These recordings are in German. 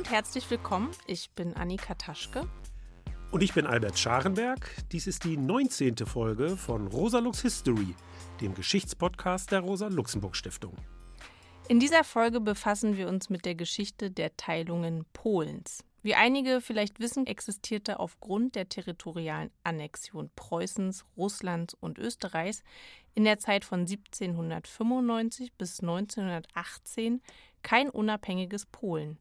und herzlich willkommen. Ich bin Annika Taschke. Und ich bin Albert Scharenberg. Dies ist die 19. Folge von Rosalux History, dem Geschichtspodcast der Rosa-Luxemburg-Stiftung. In dieser Folge befassen wir uns mit der Geschichte der Teilungen Polens. Wie einige vielleicht wissen, existierte aufgrund der territorialen Annexion Preußens, Russlands und Österreichs in der Zeit von 1795 bis 1918 kein unabhängiges Polen.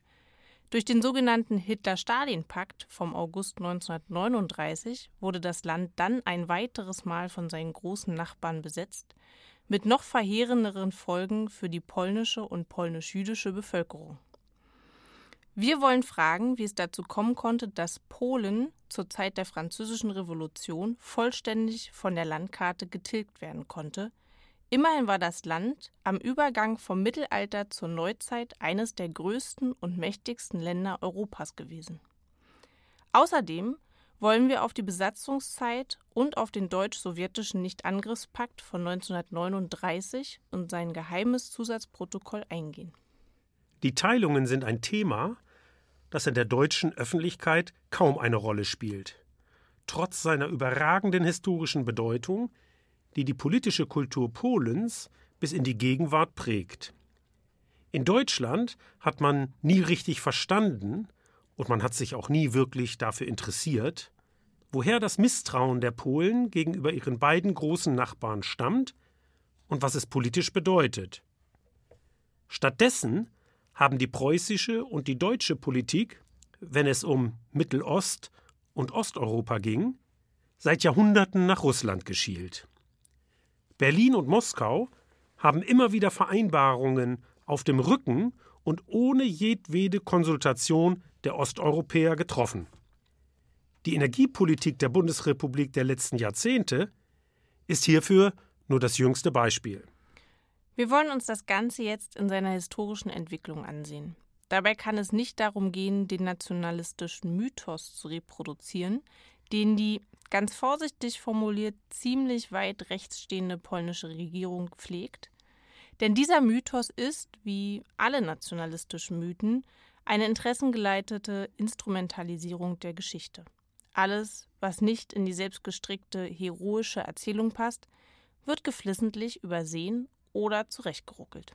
Durch den sogenannten Hitler-Stalin-Pakt vom August 1939 wurde das Land dann ein weiteres Mal von seinen großen Nachbarn besetzt, mit noch verheerenderen Folgen für die polnische und polnisch-jüdische Bevölkerung. Wir wollen fragen, wie es dazu kommen konnte, dass Polen zur Zeit der Französischen Revolution vollständig von der Landkarte getilgt werden konnte. Immerhin war das Land am Übergang vom Mittelalter zur Neuzeit eines der größten und mächtigsten Länder Europas gewesen. Außerdem wollen wir auf die Besatzungszeit und auf den deutsch-sowjetischen Nichtangriffspakt von 1939 und sein geheimes Zusatzprotokoll eingehen. Die Teilungen sind ein Thema, das in der deutschen Öffentlichkeit kaum eine Rolle spielt. Trotz seiner überragenden historischen Bedeutung, die die politische Kultur Polens bis in die Gegenwart prägt. In Deutschland hat man nie richtig verstanden, und man hat sich auch nie wirklich dafür interessiert, woher das Misstrauen der Polen gegenüber ihren beiden großen Nachbarn stammt und was es politisch bedeutet. Stattdessen haben die preußische und die deutsche Politik, wenn es um Mittelost- und Osteuropa ging, seit Jahrhunderten nach Russland geschielt. Berlin und Moskau haben immer wieder Vereinbarungen auf dem Rücken und ohne jedwede Konsultation der Osteuropäer getroffen. Die Energiepolitik der Bundesrepublik der letzten Jahrzehnte ist hierfür nur das jüngste Beispiel. Wir wollen uns das Ganze jetzt in seiner historischen Entwicklung ansehen. Dabei kann es nicht darum gehen, den nationalistischen Mythos zu reproduzieren, den die, ganz vorsichtig formuliert, ziemlich weit rechts stehende polnische Regierung pflegt. Denn dieser Mythos ist, wie alle nationalistischen Mythen, eine interessengeleitete Instrumentalisierung der Geschichte. Alles, was nicht in die selbstgestrickte heroische Erzählung passt, wird geflissentlich übersehen oder zurechtgeruckelt.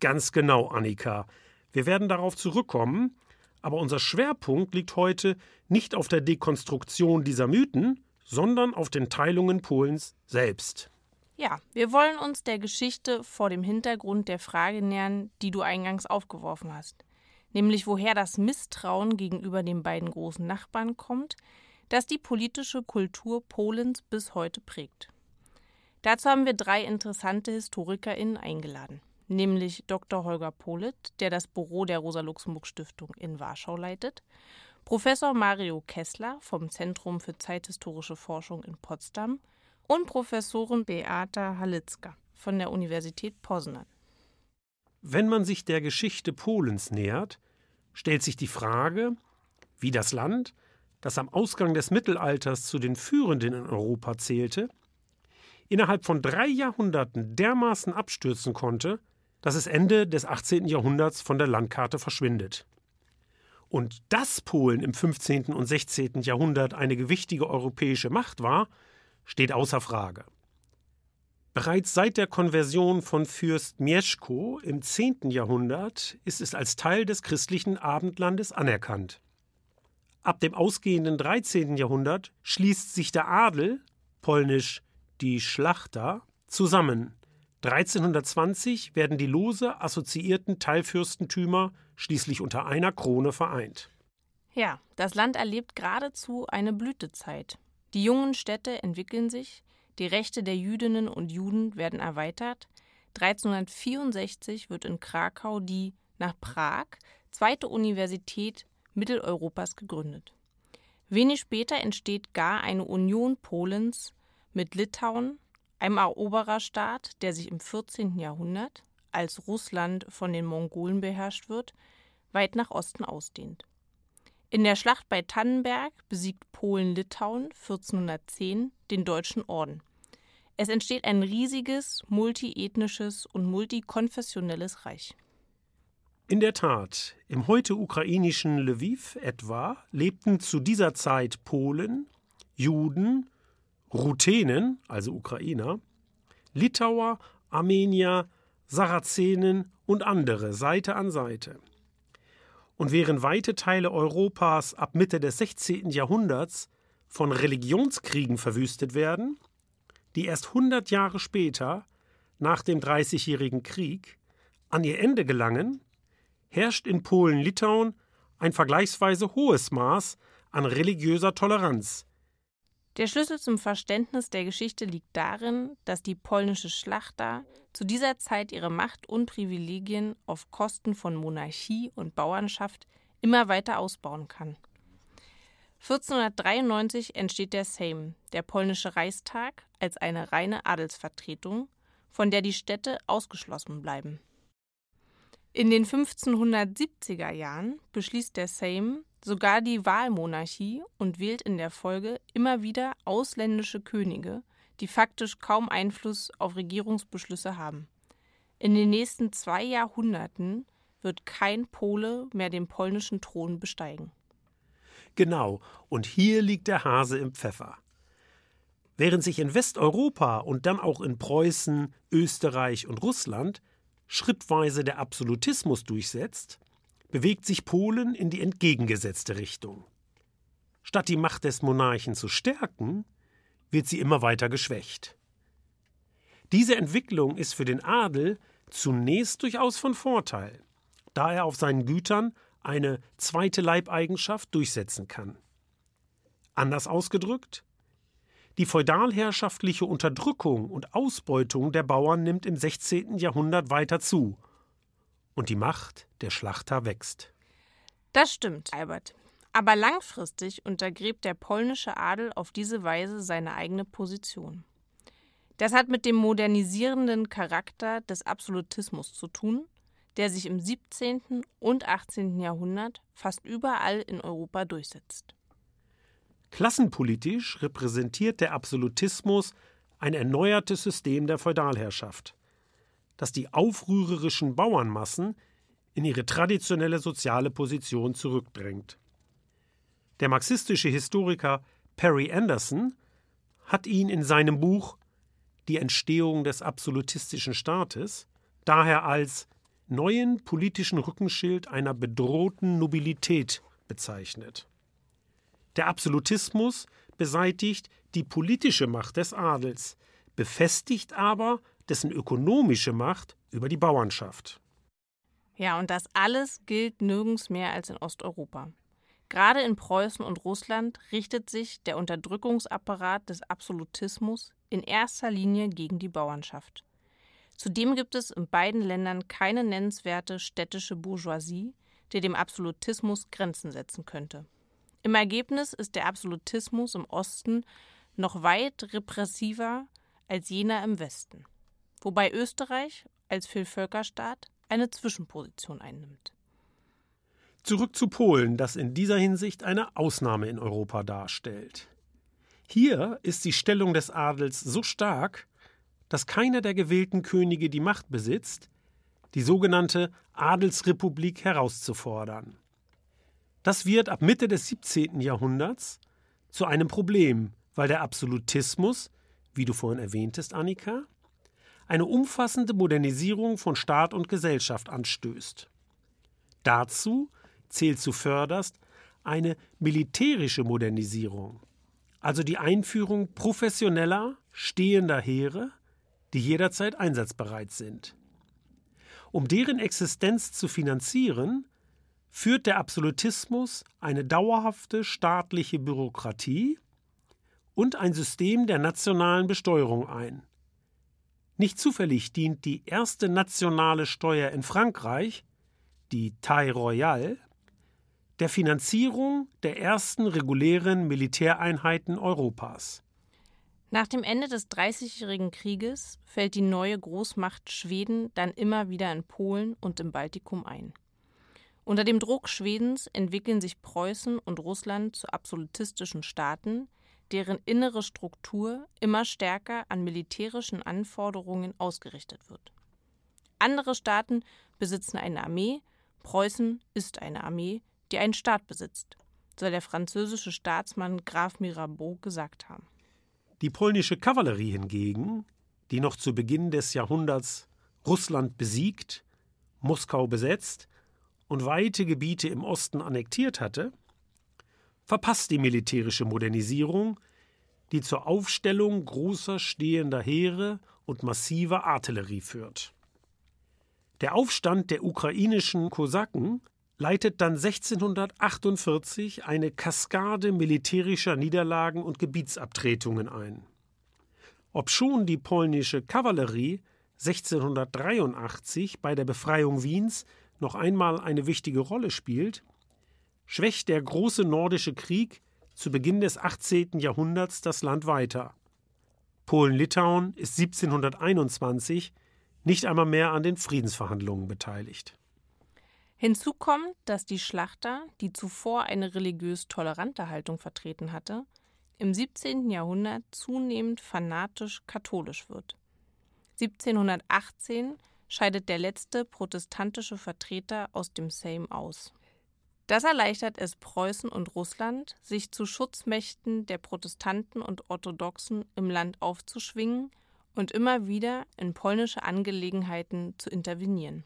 Ganz genau, Annika. Wir werden darauf zurückkommen, aber unser Schwerpunkt liegt heute nicht auf der Dekonstruktion dieser Mythen, sondern auf den Teilungen Polens selbst. Ja, wir wollen uns der Geschichte vor dem Hintergrund der Frage nähern, die du eingangs aufgeworfen hast, nämlich woher das Misstrauen gegenüber den beiden großen Nachbarn kommt, das die politische Kultur Polens bis heute prägt. Dazu haben wir drei interessante HistorikerInnen eingeladen, nämlich Dr. Holger Polit, der das Büro der Rosa-Luxemburg-Stiftung in Warschau leitet, Professor Mario Kessler vom Zentrum für zeithistorische Forschung in Potsdam und Professorin Beata Halitzka von der Universität Poznan. Wenn man sich der Geschichte Polens nähert, stellt sich die Frage, wie das Land, das am Ausgang des Mittelalters zu den führenden in Europa zählte, innerhalb von drei Jahrhunderten dermaßen abstürzen konnte, dass es Ende des 18. Jahrhunderts von der Landkarte verschwindet. Und dass Polen im 15. und 16. Jahrhundert eine gewichtige europäische Macht war, steht außer Frage. Bereits seit der Konversion von Fürst Mieszko im 10. Jahrhundert ist es als Teil des christlichen Abendlandes anerkannt. Ab dem ausgehenden 13. Jahrhundert schließt sich der Adel, polnisch die Schlachter zusammen. 1320 werden die lose assoziierten Teilfürstentümer schließlich unter einer Krone vereint. Ja, das Land erlebt geradezu eine Blütezeit. Die jungen Städte entwickeln sich, die Rechte der Jüdinnen und Juden werden erweitert. 1364 wird in Krakau die nach Prag zweite Universität Mitteleuropas gegründet. Wenig später entsteht gar eine Union Polens mit Litauen, einem Erobererstaat, der sich im 14. Jahrhundert, als Russland von den Mongolen beherrscht wird, weit nach Osten ausdehnt. In der Schlacht bei Tannenberg besiegt Polen Litauen 1410 den Deutschen Orden. Es entsteht ein riesiges, multiethnisches und multikonfessionelles Reich. In der Tat, im heute ukrainischen Lviv etwa lebten zu dieser Zeit Polen, Juden, Ruthenen, also Ukrainer, Litauer, Armenier, Sarazenen und andere Seite an Seite. Und während weite Teile Europas ab Mitte des 16. Jahrhunderts von Religionskriegen verwüstet werden, die erst 100 Jahre später, nach dem Dreißigjährigen Krieg, an ihr Ende gelangen, herrscht in Polen-Litauen ein vergleichsweise hohes Maß an religiöser Toleranz. Der Schlüssel zum Verständnis der Geschichte liegt darin, dass die polnische Schlachter zu dieser Zeit ihre Macht und Privilegien auf Kosten von Monarchie und Bauernschaft immer weiter ausbauen kann. 1493 entsteht der Sejm, der polnische Reichstag, als eine reine Adelsvertretung, von der die Städte ausgeschlossen bleiben. In den 1570er Jahren beschließt der Sejm sogar die Wahlmonarchie und wählt in der Folge immer wieder ausländische Könige, die faktisch kaum Einfluss auf Regierungsbeschlüsse haben. In den nächsten zwei Jahrhunderten wird kein Pole mehr den polnischen Thron besteigen. Genau, und hier liegt der Hase im Pfeffer. Während sich in Westeuropa und dann auch in Preußen, Österreich und Russland schrittweise der Absolutismus durchsetzt, bewegt sich Polen in die entgegengesetzte Richtung. Statt die Macht des Monarchen zu stärken, wird sie immer weiter geschwächt. Diese Entwicklung ist für den Adel zunächst durchaus von Vorteil, da er auf seinen Gütern eine zweite Leibeigenschaft durchsetzen kann. Anders ausgedrückt, die feudalherrschaftliche Unterdrückung und Ausbeutung der Bauern nimmt im 16. Jahrhundert weiter zu und die Macht der Schlachter wächst. Das stimmt, Albert. Aber langfristig untergräbt der polnische Adel auf diese Weise seine eigene Position. Das hat mit dem modernisierenden Charakter des Absolutismus zu tun, der sich im 17. und 18. Jahrhundert fast überall in Europa durchsetzt. Klassenpolitisch repräsentiert der Absolutismus ein erneuertes System der Feudalherrschaft, das die aufrührerischen Bauernmassen in ihre traditionelle soziale Position zurückdrängt. Der marxistische Historiker Perry Anderson hat ihn in seinem Buch Die Entstehung des absolutistischen Staates daher als neuen politischen Rückenschild einer bedrohten Nobilität bezeichnet. Der Absolutismus beseitigt die politische Macht des Adels, befestigt aber dessen ökonomische Macht über die Bauernschaft. Ja, und das alles gilt nirgends mehr als in Osteuropa. Gerade in Preußen und Russland richtet sich der Unterdrückungsapparat des Absolutismus in erster Linie gegen die Bauernschaft. Zudem gibt es in beiden Ländern keine nennenswerte städtische Bourgeoisie, die dem Absolutismus Grenzen setzen könnte. Im Ergebnis ist der Absolutismus im Osten noch weit repressiver als jener im Westen, wobei Österreich als Vielvölkerstaat eine Zwischenposition einnimmt. Zurück zu Polen, das in dieser Hinsicht eine Ausnahme in Europa darstellt. Hier ist die Stellung des Adels so stark, dass keiner der gewählten Könige die Macht besitzt, die sogenannte Adelsrepublik herauszufordern. Das wird ab Mitte des 17. Jahrhunderts zu einem Problem, weil der Absolutismus, wie du vorhin erwähntest, Annika, eine umfassende Modernisierung von Staat und Gesellschaft anstößt. Dazu zählt zuvörderst eine militärische Modernisierung, also die Einführung professioneller, stehender Heere, die jederzeit einsatzbereit sind. Um deren Existenz zu finanzieren, führt der Absolutismus eine dauerhafte staatliche Bürokratie und ein System der nationalen Besteuerung ein. Nicht zufällig dient die erste nationale Steuer in Frankreich, die Taille Royale, der Finanzierung der ersten regulären Militäreinheiten Europas. Nach dem Ende des Dreißigjährigen Krieges fällt die neue Großmacht Schweden dann immer wieder in Polen und im Baltikum ein. Unter dem Druck Schwedens entwickeln sich Preußen und Russland zu absolutistischen Staaten, deren innere Struktur immer stärker an militärischen Anforderungen ausgerichtet wird. Andere Staaten besitzen eine Armee, Preußen ist eine Armee, die einen Staat besitzt, soll der französische Staatsmann Graf Mirabeau gesagt haben. Die polnische Kavallerie hingegen, die noch zu Beginn des Jahrhunderts Russland besiegt, Moskau besetzt und weite Gebiete im Osten annektiert hatte, verpasst die militärische Modernisierung, die zur Aufstellung großer stehender Heere und massiver Artillerie führt. Der Aufstand der ukrainischen Kosaken leitet dann 1648 eine Kaskade militärischer Niederlagen und Gebietsabtretungen ein. Obschon die polnische Kavallerie 1683 bei der Befreiung Wiens noch einmal eine wichtige Rolle spielt, schwächt der große nordische Krieg zu Beginn des 18. Jahrhunderts das Land weiter. Polen-Litauen ist 1721 nicht einmal mehr an den Friedensverhandlungen beteiligt. Hinzu kommt, dass die Schlachter, die zuvor eine religiös tolerante Haltung vertreten hatte, im 17. Jahrhundert zunehmend fanatisch katholisch wird. 1718 scheidet der letzte protestantische Vertreter aus dem Sejm aus. Das erleichtert es Preußen und Russland, sich zu Schutzmächten der Protestanten und Orthodoxen im Land aufzuschwingen und immer wieder in polnische Angelegenheiten zu intervenieren.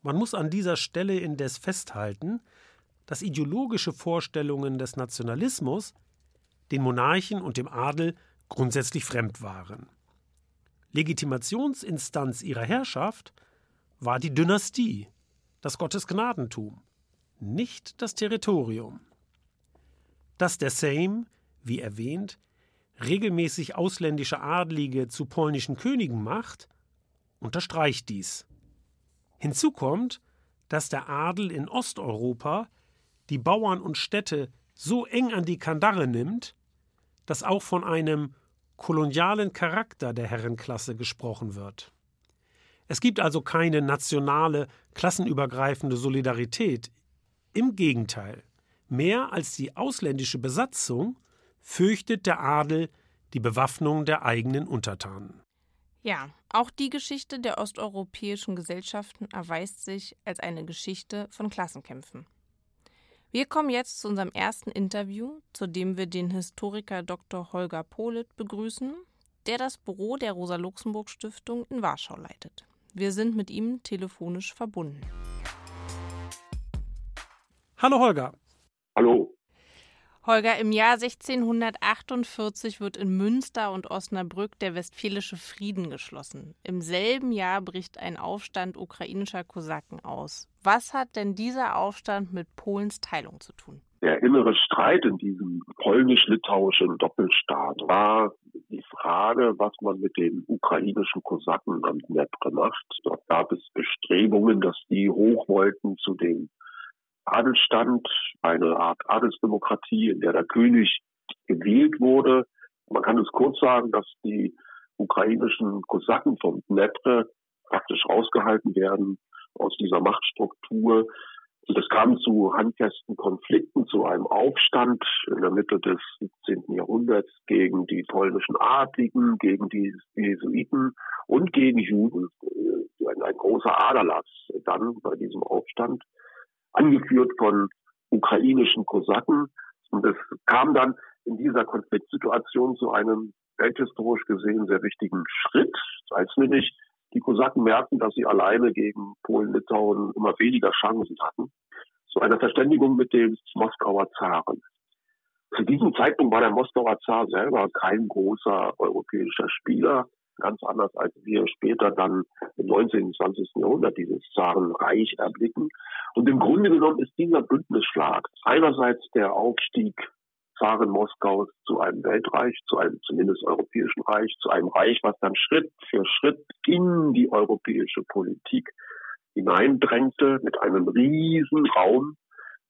Man muss an dieser Stelle indes festhalten, dass ideologische Vorstellungen des Nationalismus den Monarchen und dem Adel grundsätzlich fremd waren. Legitimationsinstanz ihrer Herrschaft war die Dynastie, das Gottesgnadentum nicht das Territorium. Dass der Sejm, wie erwähnt, regelmäßig ausländische Adlige zu polnischen Königen macht, unterstreicht dies. Hinzu kommt, dass der Adel in Osteuropa die Bauern und Städte so eng an die Kandare nimmt, dass auch von einem kolonialen Charakter der Herrenklasse gesprochen wird. Es gibt also keine nationale, klassenübergreifende Solidarität im Gegenteil, mehr als die ausländische Besatzung fürchtet der Adel die Bewaffnung der eigenen Untertanen. Ja, auch die Geschichte der osteuropäischen Gesellschaften erweist sich als eine Geschichte von Klassenkämpfen. Wir kommen jetzt zu unserem ersten Interview, zu dem wir den Historiker Dr. Holger Polit begrüßen, der das Büro der Rosa-Luxemburg-Stiftung in Warschau leitet. Wir sind mit ihm telefonisch verbunden. Hallo Holger. Hallo. Holger, im Jahr 1648 wird in Münster und Osnabrück der Westfälische Frieden geschlossen. Im selben Jahr bricht ein Aufstand ukrainischer Kosaken aus. Was hat denn dieser Aufstand mit Polens Teilung zu tun? Der innere Streit in diesem polnisch-litauischen Doppelstaat war die Frage, was man mit den ukrainischen Kosaken am Dnepr macht. Dort gab es Bestrebungen, dass die hoch wollten zu den Adelstand, eine Art Adelsdemokratie, in der der König gewählt wurde. Man kann es kurz sagen, dass die ukrainischen Kosaken vom Dnepr praktisch rausgehalten werden aus dieser Machtstruktur. Und es kam zu handfesten Konflikten, zu einem Aufstand in der Mitte des 17. Jahrhunderts gegen die polnischen Adligen, gegen die Jesuiten und gegen Juden. Ein, ein großer Aderlass dann bei diesem Aufstand angeführt von ukrainischen Kosaken. Und es kam dann in dieser Konfliktsituation zu einem welthistorisch gesehen sehr wichtigen Schritt, als nämlich die Kosaken merkten, dass sie alleine gegen Polen-Litauen immer weniger Chancen hatten, zu einer Verständigung mit dem Moskauer Zaren. Zu diesem Zeitpunkt war der Moskauer Zar selber kein großer europäischer Spieler ganz anders als wir später dann im 19. und 20. Jahrhundert dieses Zarenreich erblicken. Und im Grunde genommen ist dieser Bündnisschlag einerseits der Aufstieg Zaren Moskaus zu einem Weltreich, zu einem zumindest europäischen Reich, zu einem Reich, was dann Schritt für Schritt in die europäische Politik hineindrängte mit einem riesen Raum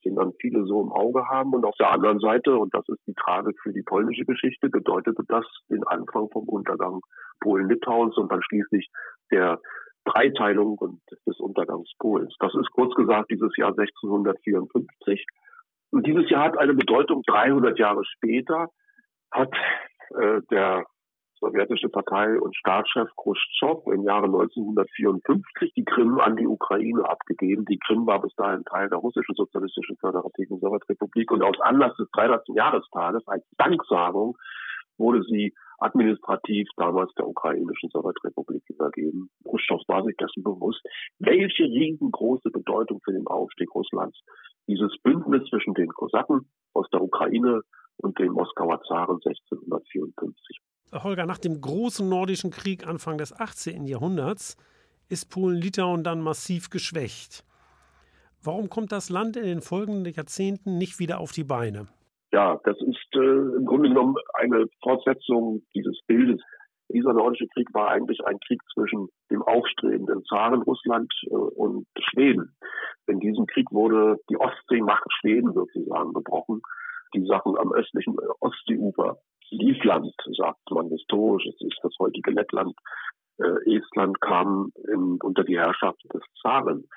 den dann viele so im Auge haben. Und auf der anderen Seite, und das ist die Tragik für die polnische Geschichte, bedeutete das den Anfang vom Untergang Polen-Litauens und dann schließlich der Dreiteilung und des Untergangs Polens. Das ist kurz gesagt dieses Jahr 1654. Und dieses Jahr hat eine Bedeutung 300 Jahre später, hat äh, der sowjetische Partei und Staatschef Khrushchev im Jahre 1954 die Krim an die Ukraine abgegeben. Die Krim war bis dahin Teil der russischen sozialistischen föderativen Sowjetrepublik und aus Anlass des 300. Jahrestages als Danksagung wurde sie administrativ damals der ukrainischen Sowjetrepublik übergeben. Khrushchev war sich dessen bewusst, welche riesengroße Bedeutung für den Aufstieg Russlands dieses Bündnis zwischen den Kosaken aus der Ukraine und den Moskauer Zaren 1654. Holger, nach dem großen nordischen Krieg Anfang des 18. Jahrhunderts ist Polen-Litauen dann massiv geschwächt. Warum kommt das Land in den folgenden Jahrzehnten nicht wieder auf die Beine? Ja, das ist äh, im Grunde genommen eine Fortsetzung dieses Bildes. Dieser nordische Krieg war eigentlich ein Krieg zwischen dem aufstrebenden Zaren Russland äh, und Schweden. In diesem Krieg wurde die Ostseemacht Schweden sozusagen gebrochen. Die Sachen am östlichen Ostseeufer Livland, sagt man historisch, es ist das heutige Lettland, äh, Estland kam in, unter die Herrschaft des Zaren.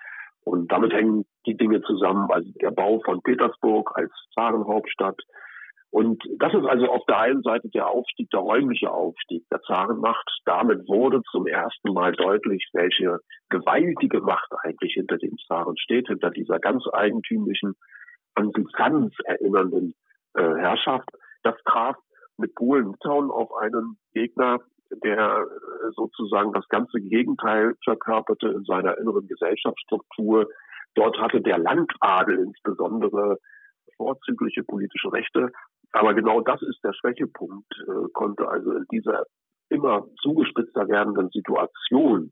Und damit hängen die Dinge zusammen, also der Bau von Petersburg als Zarenhauptstadt. Und das ist also auf der einen Seite der Aufstieg, der räumliche Aufstieg der Zarenmacht. Damit wurde zum ersten Mal deutlich, welche gewaltige Macht eigentlich hinter dem Zaren steht, hinter dieser ganz eigentümlichen, an Byzanz erinnernden äh, Herrschaft. Das traf mit Polen-Litauen auf einen Gegner, der äh, sozusagen das ganze Gegenteil verkörperte in seiner inneren Gesellschaftsstruktur. Dort hatte der Landadel insbesondere vorzügliche politische Rechte. Aber genau das ist der Schwächepunkt, äh, konnte also in dieser immer zugespitzter werdenden Situation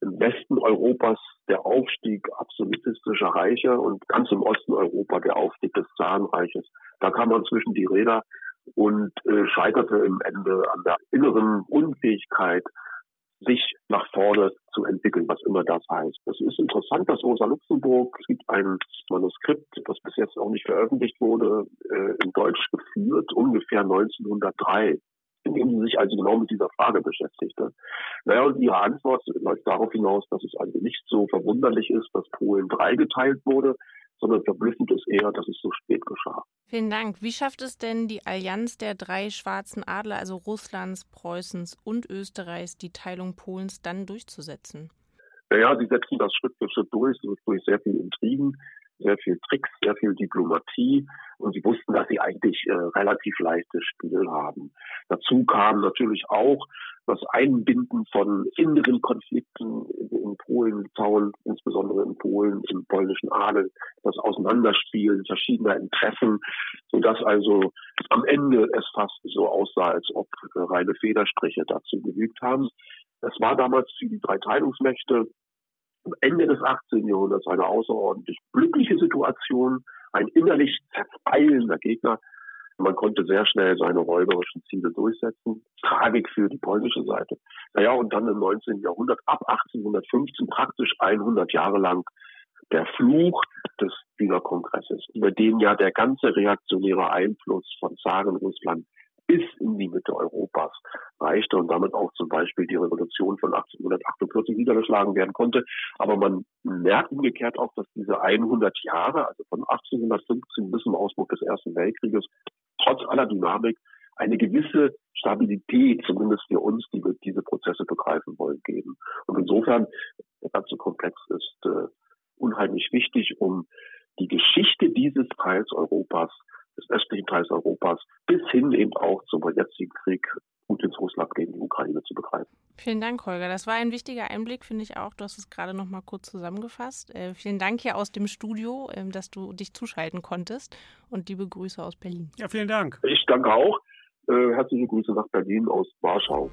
im Westen Europas der Aufstieg absolutistischer Reiche und ganz im Osten Europa der Aufstieg des Zarenreiches. Da kam man zwischen die Räder und äh, scheiterte im Ende an der inneren Unfähigkeit, sich nach vorne zu entwickeln, was immer das heißt. Es ist interessant, dass Rosa Luxemburg, es gibt ein Manuskript, das bis jetzt auch nicht veröffentlicht wurde, äh, in Deutsch geführt, ungefähr 1903, in dem sie sich also genau mit dieser Frage beschäftigte. Naja, und ihre Antwort läuft darauf hinaus, dass es also nicht so verwunderlich ist, dass Polen dreigeteilt wurde, sondern verblüffend ist eher, dass es so spät geschah. Vielen Dank. Wie schafft es denn die Allianz der drei schwarzen Adler, also Russlands, Preußens und Österreichs, die Teilung Polens dann durchzusetzen? Naja, sie setzen das Schritt für Schritt durch, durch sehr viel Intrigen, sehr viel Tricks, sehr viel Diplomatie und sie wussten, dass sie eigentlich äh, relativ leichtes Spiel haben. Dazu kam natürlich auch das Einbinden von inneren Konflikten in, Polen, Litauen, insbesondere in Polen, im polnischen Adel, das Auseinanderspielen verschiedener Interessen, sodass also am Ende es fast so aussah, als ob äh, reine Federstriche dazu genügt haben. Es war damals für die drei Teilungsmächte am Ende des 18. Jahrhunderts eine außerordentlich glückliche Situation, ein innerlich zerfeilender Gegner. Man konnte sehr schnell seine räuberischen Ziele durchsetzen. Tragik für die polnische Seite. Naja, und dann im 19. Jahrhundert, ab 1815, praktisch 100 Jahre lang, der Fluch des Wiener Kongresses, über den ja der ganze reaktionäre Einfluss von Zarenrussland bis in die Mitte Europas reichte und damit auch zum Beispiel die Revolution von 1848 niedergeschlagen werden konnte. Aber man merkt umgekehrt auch, dass diese 100 Jahre, also von 1815 bis zum Ausbruch des Ersten Weltkrieges, trotz aller Dynamik eine gewisse Stabilität, zumindest für uns, die wir diese Prozesse begreifen wollen, geben. Und insofern, der ganze Komplex ist äh, unheimlich wichtig, um die Geschichte dieses Teils Europas des östlichen Teils Europas bis hin eben auch zum jetzigen Krieg Putins Russland gegen die Ukraine zu begreifen. Vielen Dank, Holger. Das war ein wichtiger Einblick, finde ich auch. Du hast es gerade noch mal kurz zusammengefasst. Äh, vielen Dank hier aus dem Studio, äh, dass du dich zuschalten konntest und liebe Grüße aus Berlin. Ja, vielen Dank. Ich danke auch. Äh, herzliche Grüße nach Berlin aus Warschau.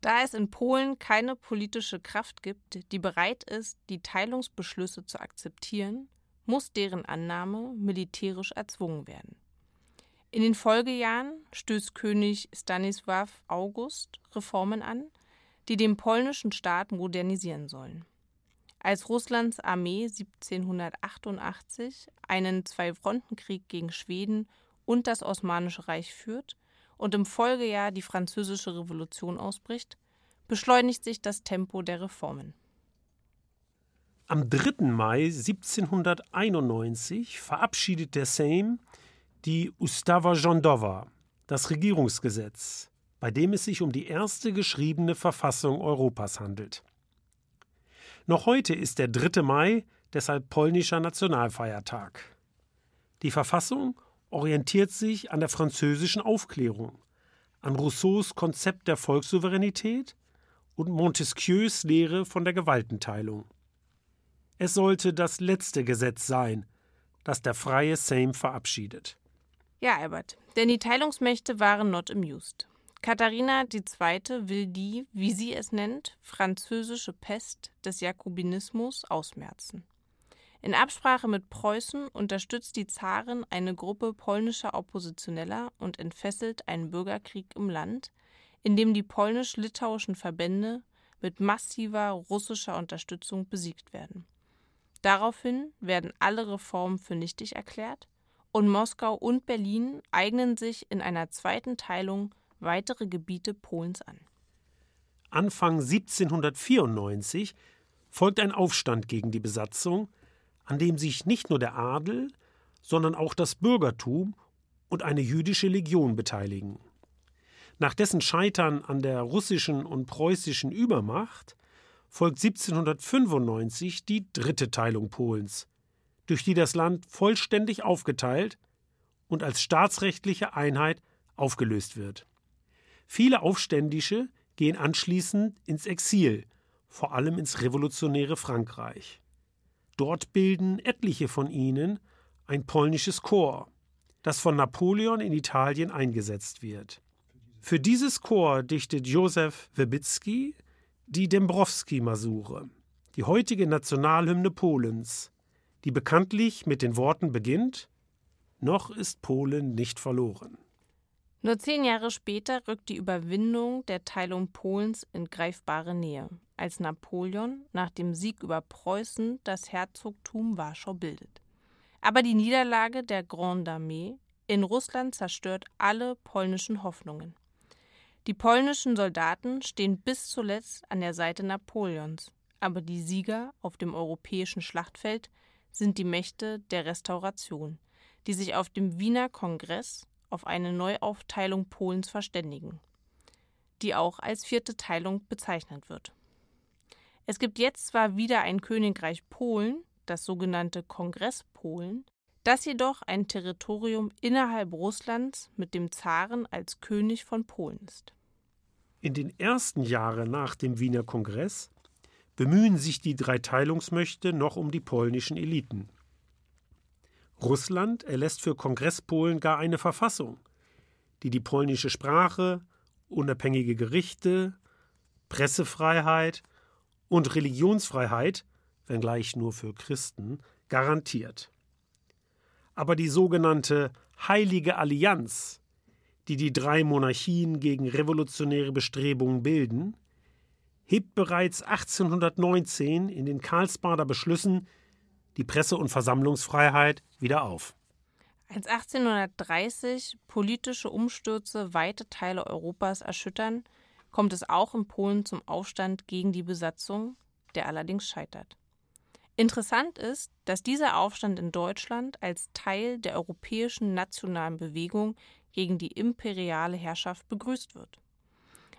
Da es in Polen keine politische Kraft gibt, die bereit ist, die Teilungsbeschlüsse zu akzeptieren, muss deren Annahme militärisch erzwungen werden. In den Folgejahren stößt König Stanisław August Reformen an, die den polnischen Staat modernisieren sollen. Als Russlands Armee 1788 einen Zwei-Fronten-Krieg gegen Schweden und das Osmanische Reich führt und im Folgejahr die Französische Revolution ausbricht, beschleunigt sich das Tempo der Reformen. Am 3. Mai 1791 verabschiedet der Sejm die Ustawa Rządowa, das Regierungsgesetz, bei dem es sich um die erste geschriebene Verfassung Europas handelt. Noch heute ist der 3. Mai deshalb polnischer Nationalfeiertag. Die Verfassung orientiert sich an der französischen Aufklärung, an Rousseaus Konzept der Volkssouveränität und Montesquieus Lehre von der Gewaltenteilung. Es sollte das letzte Gesetz sein, das der freie Sejm verabschiedet. Ja, Albert, denn die Teilungsmächte waren not amused. Katharina II. will die, wie sie es nennt, französische Pest des Jakobinismus ausmerzen. In Absprache mit Preußen unterstützt die Zarin eine Gruppe polnischer Oppositioneller und entfesselt einen Bürgerkrieg im Land, in dem die polnisch-litauischen Verbände mit massiver russischer Unterstützung besiegt werden. Daraufhin werden alle Reformen für nichtig erklärt und Moskau und Berlin eignen sich in einer zweiten Teilung weitere Gebiete Polens an. Anfang 1794 folgt ein Aufstand gegen die Besatzung, an dem sich nicht nur der Adel, sondern auch das Bürgertum und eine jüdische Legion beteiligen. Nach dessen Scheitern an der russischen und preußischen Übermacht folgt 1795 die dritte Teilung Polens, durch die das Land vollständig aufgeteilt und als staatsrechtliche Einheit aufgelöst wird. Viele Aufständische gehen anschließend ins Exil, vor allem ins revolutionäre Frankreich. Dort bilden etliche von ihnen ein polnisches Korps, das von Napoleon in Italien eingesetzt wird. Für dieses Korps dichtet Józef Wybicki die Dębrowski-Masure, die heutige Nationalhymne Polens, die bekanntlich mit den Worten beginnt: Noch ist Polen nicht verloren. Nur zehn Jahre später rückt die Überwindung der Teilung Polens in greifbare Nähe, als Napoleon nach dem Sieg über Preußen das Herzogtum Warschau bildet. Aber die Niederlage der Grande Armee in Russland zerstört alle polnischen Hoffnungen. Die polnischen Soldaten stehen bis zuletzt an der Seite Napoleons, aber die Sieger auf dem europäischen Schlachtfeld sind die Mächte der Restauration, die sich auf dem Wiener Kongress auf eine Neuaufteilung Polens verständigen, die auch als vierte Teilung bezeichnet wird. Es gibt jetzt zwar wieder ein Königreich Polen, das sogenannte Kongress Polen, das jedoch ein Territorium innerhalb Russlands mit dem Zaren als König von Polen ist. In den ersten Jahren nach dem Wiener Kongress bemühen sich die drei Teilungsmächte noch um die polnischen Eliten. Russland erlässt für Kongresspolen gar eine Verfassung, die die polnische Sprache, unabhängige Gerichte, Pressefreiheit und Religionsfreiheit, wenngleich nur für Christen, garantiert aber die sogenannte Heilige Allianz, die die drei Monarchien gegen revolutionäre Bestrebungen bilden, hebt bereits 1819 in den Karlsbader Beschlüssen die Presse- und Versammlungsfreiheit wieder auf. Als 1830 politische Umstürze weite Teile Europas erschüttern, kommt es auch in Polen zum Aufstand gegen die Besatzung, der allerdings scheitert. Interessant ist, dass dieser Aufstand in Deutschland als Teil der europäischen nationalen Bewegung gegen die imperiale Herrschaft begrüßt wird.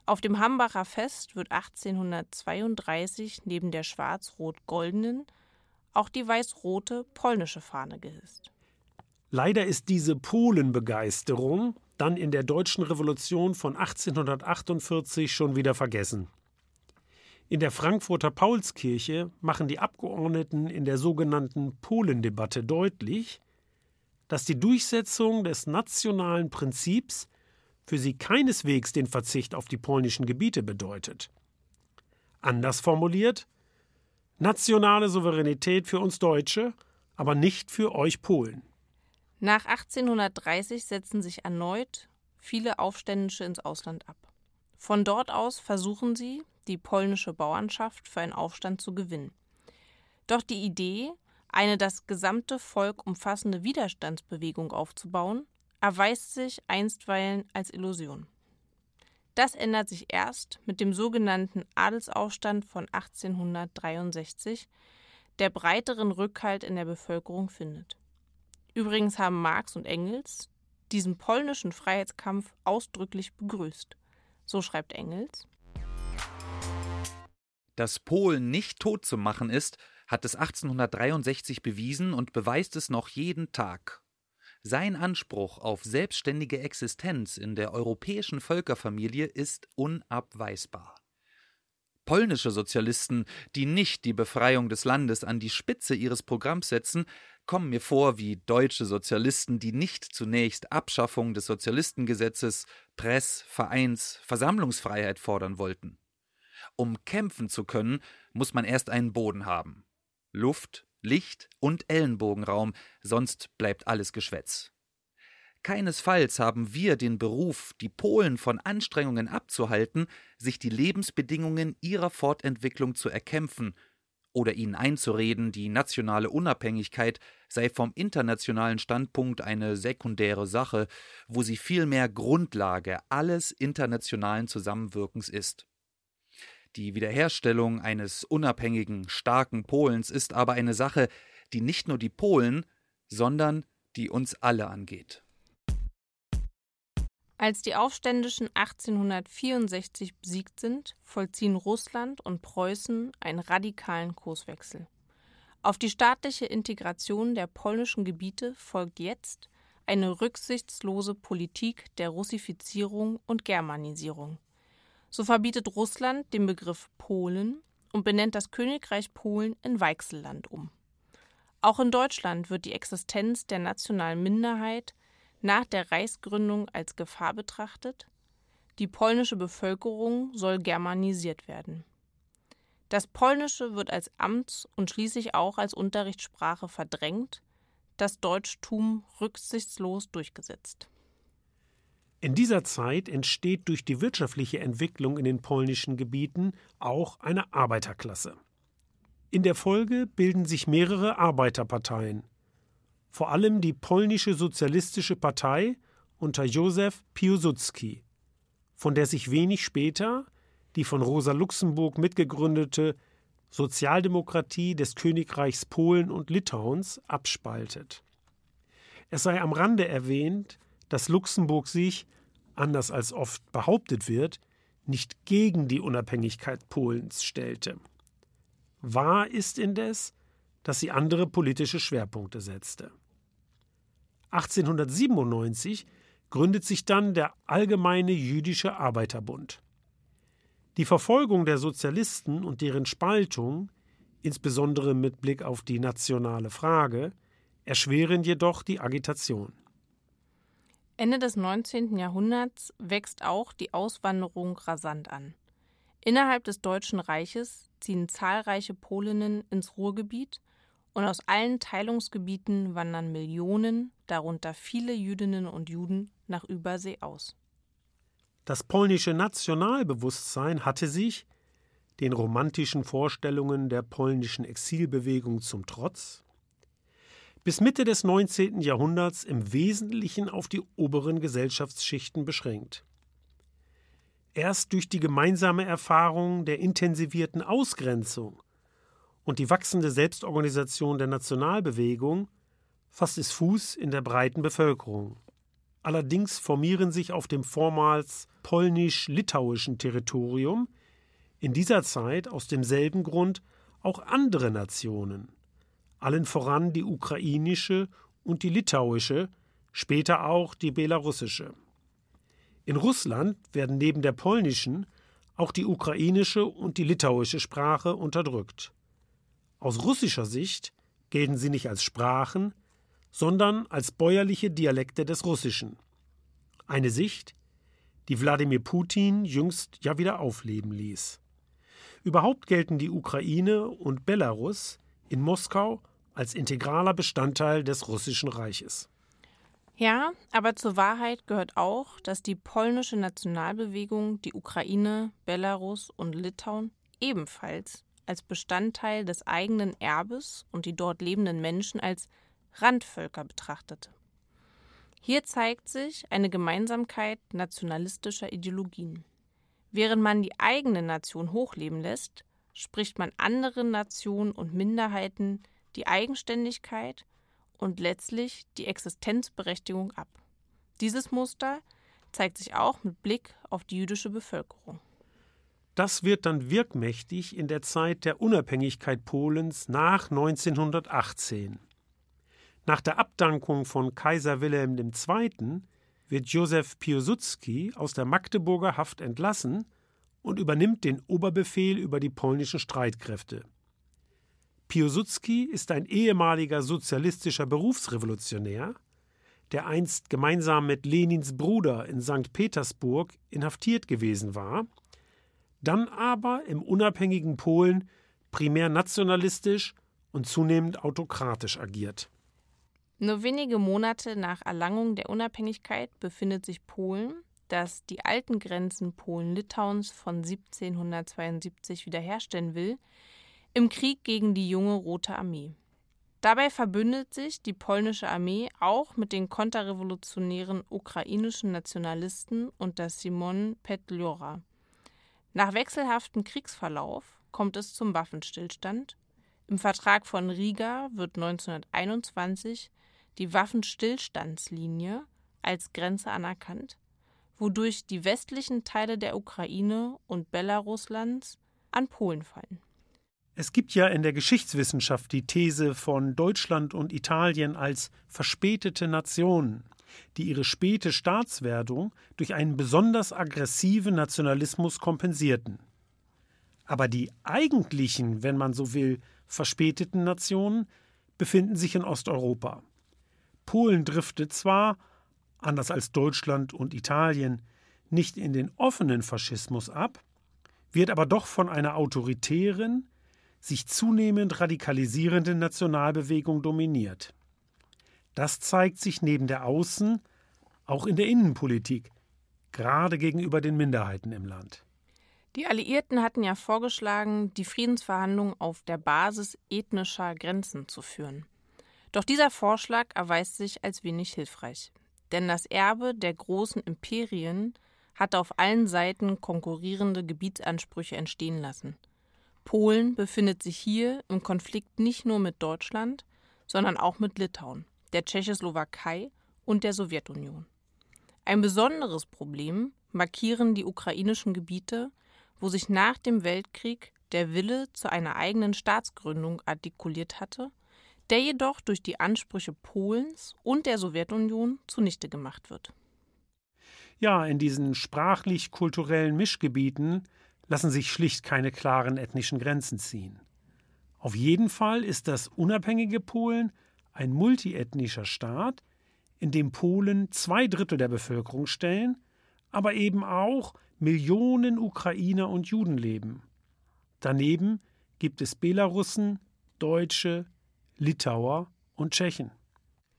Auf dem Hambacher Fest wird 1832 neben der schwarz-rot-goldenen auch die weiß-rote polnische Fahne gehisst. Leider ist diese Polenbegeisterung dann in der deutschen Revolution von 1848 schon wieder vergessen. In der Frankfurter Paulskirche machen die Abgeordneten in der sogenannten Polendebatte deutlich, dass die Durchsetzung des nationalen Prinzips für sie keineswegs den Verzicht auf die polnischen Gebiete bedeutet. Anders formuliert, nationale Souveränität für uns Deutsche, aber nicht für euch Polen. Nach 1830 setzen sich erneut viele Aufständische ins Ausland ab. Von dort aus versuchen sie, die polnische Bauernschaft für einen Aufstand zu gewinnen. Doch die Idee, eine das gesamte Volk umfassende Widerstandsbewegung aufzubauen, erweist sich einstweilen als Illusion. Das ändert sich erst mit dem sogenannten Adelsaufstand von 1863, der breiteren Rückhalt in der Bevölkerung findet. Übrigens haben Marx und Engels, diesen polnischen Freiheitskampf ausdrücklich begrüßt. So schreibt Engels. Dass Polen nicht tot zu machen ist, hat es 1863 bewiesen und beweist es noch jeden Tag. Sein Anspruch auf selbstständige Existenz in der europäischen Völkerfamilie ist unabweisbar. Polnische Sozialisten, die nicht die Befreiung des Landes an die Spitze ihres Programms setzen, kommen mir vor wie deutsche Sozialisten, die nicht zunächst Abschaffung des Sozialistengesetzes, Press-, Vereins-, Versammlungsfreiheit fordern wollten. Um kämpfen zu können, muss man erst einen Boden haben. Luft, Licht und Ellenbogenraum, sonst bleibt alles Geschwätz. Keinesfalls haben wir den Beruf, die Polen von Anstrengungen abzuhalten, sich die Lebensbedingungen ihrer Fortentwicklung zu erkämpfen oder ihnen einzureden, die nationale Unabhängigkeit sei vom internationalen Standpunkt eine sekundäre Sache, wo sie vielmehr Grundlage alles internationalen Zusammenwirkens ist. Die Wiederherstellung eines unabhängigen, starken Polens ist aber eine Sache, die nicht nur die Polen, sondern die uns alle angeht. Als die Aufständischen 1864 besiegt sind, vollziehen Russland und Preußen einen radikalen Kurswechsel. Auf die staatliche Integration der polnischen Gebiete folgt jetzt eine rücksichtslose Politik der Russifizierung und Germanisierung. So verbietet Russland den Begriff Polen und benennt das Königreich Polen in Weichselland um. Auch in Deutschland wird die Existenz der nationalen Minderheit nach der Reichsgründung als Gefahr betrachtet. Die polnische Bevölkerung soll germanisiert werden. Das Polnische wird als Amts- und schließlich auch als Unterrichtssprache verdrängt, das Deutschtum rücksichtslos durchgesetzt. In dieser Zeit entsteht durch die wirtschaftliche Entwicklung in den polnischen Gebieten auch eine Arbeiterklasse. In der Folge bilden sich mehrere Arbeiterparteien, vor allem die polnische Sozialistische Partei unter Józef Piłsudski, von der sich wenig später die von Rosa Luxemburg mitgegründete Sozialdemokratie des Königreichs Polen und Litauens abspaltet. Es sei am Rande erwähnt, dass Luxemburg sich, anders als oft behauptet wird, nicht gegen die Unabhängigkeit Polens stellte. Wahr ist indes, dass sie andere politische Schwerpunkte setzte. 1897 gründet sich dann der Allgemeine Jüdische Arbeiterbund. Die Verfolgung der Sozialisten und deren Spaltung, insbesondere mit Blick auf die nationale Frage, erschweren jedoch die Agitation. Ende des 19. Jahrhunderts wächst auch die Auswanderung rasant an. Innerhalb des Deutschen Reiches ziehen zahlreiche Polinnen ins Ruhrgebiet und aus allen Teilungsgebieten wandern Millionen, darunter viele Jüdinnen und Juden, nach Übersee aus. Das polnische Nationalbewusstsein hatte sich, den romantischen Vorstellungen der polnischen Exilbewegung zum Trotz, bis Mitte des 19. Jahrhunderts im Wesentlichen auf die oberen Gesellschaftsschichten beschränkt. Erst durch die gemeinsame Erfahrung der intensivierten Ausgrenzung und die wachsende Selbstorganisation der Nationalbewegung fasst es Fuß in der breiten Bevölkerung. Allerdings formieren sich auf dem vormals polnisch-litauischen Territorium in dieser Zeit aus demselben Grund auch andere Nationen, allen voran die ukrainische und die litauische, später auch die belarussische. In Russland werden neben der polnischen auch die ukrainische und die litauische Sprache unterdrückt. Aus russischer Sicht gelten sie nicht als Sprachen, sondern als bäuerliche Dialekte des Russischen. Eine Sicht, die Wladimir Putin jüngst ja wieder aufleben ließ. Überhaupt gelten die Ukraine und Belarus in Moskau als integraler Bestandteil des russischen Reiches. Ja, aber zur Wahrheit gehört auch, dass die polnische Nationalbewegung die Ukraine, Belarus und Litauen ebenfalls als Bestandteil des eigenen Erbes und die dort lebenden Menschen als Randvölker betrachtete. Hier zeigt sich eine Gemeinsamkeit nationalistischer Ideologien. Während man die eigene Nation hochleben lässt, spricht man anderen Nationen und Minderheiten die Eigenständigkeit und letztlich die Existenzberechtigung ab. Dieses Muster zeigt sich auch mit Blick auf die jüdische Bevölkerung. Das wird dann wirkmächtig in der Zeit der Unabhängigkeit Polens nach 1918. Nach der Abdankung von Kaiser Wilhelm II. wird Józef Piłsudski aus der Magdeburger Haft entlassen und übernimmt den Oberbefehl über die polnischen Streitkräfte. Piłsudski ist ein ehemaliger sozialistischer Berufsrevolutionär, der einst gemeinsam mit Lenins Bruder in St. Petersburg inhaftiert gewesen war, dann aber im unabhängigen Polen primär nationalistisch und zunehmend autokratisch agiert. Nur wenige Monate nach Erlangung der Unabhängigkeit befindet sich Polen, das die alten Grenzen Polen-Litauens von 1772 wiederherstellen will, im Krieg gegen die junge Rote Armee. Dabei verbündet sich die polnische Armee auch mit den konterrevolutionären ukrainischen Nationalisten unter Simon Petliora. Nach wechselhaftem Kriegsverlauf kommt es zum Waffenstillstand. Im Vertrag von Riga wird 1921 die Waffenstillstandslinie als Grenze anerkannt, wodurch die westlichen Teile der Ukraine und Belaruslands an Polen fallen. Es gibt ja in der Geschichtswissenschaft die These von Deutschland und Italien als verspätete Nationen, die ihre späte Staatswerdung durch einen besonders aggressiven Nationalismus kompensierten. Aber die eigentlichen, wenn man so will, verspäteten Nationen befinden sich in Osteuropa. Polen driftet zwar, anders als Deutschland und Italien, nicht in den offenen Faschismus ab, wird aber doch von einer autoritären, sich zunehmend radikalisierende Nationalbewegung dominiert. Das zeigt sich neben der Außen auch in der Innenpolitik, gerade gegenüber den Minderheiten im Land. Die Alliierten hatten ja vorgeschlagen, die Friedensverhandlungen auf der Basis ethnischer Grenzen zu führen. Doch dieser Vorschlag erweist sich als wenig hilfreich. Denn das Erbe der großen Imperien hat auf allen Seiten konkurrierende Gebietsansprüche entstehen lassen. Polen befindet sich hier im Konflikt nicht nur mit Deutschland, sondern auch mit Litauen, der Tschechoslowakei und der Sowjetunion. Ein besonderes Problem markieren die ukrainischen Gebiete, wo sich nach dem Weltkrieg der Wille zu einer eigenen Staatsgründung artikuliert hatte, der jedoch durch die Ansprüche Polens und der Sowjetunion zunichte gemacht wird. Ja, in diesen sprachlich-kulturellen Mischgebieten lassen sich schlicht keine klaren ethnischen Grenzen ziehen. Auf jeden Fall ist das unabhängige Polen ein multiethnischer Staat, in dem Polen zwei Drittel der Bevölkerung stellen, aber eben auch Millionen Ukrainer und Juden leben. Daneben gibt es Belarussen, Deutsche, Litauer und Tschechen.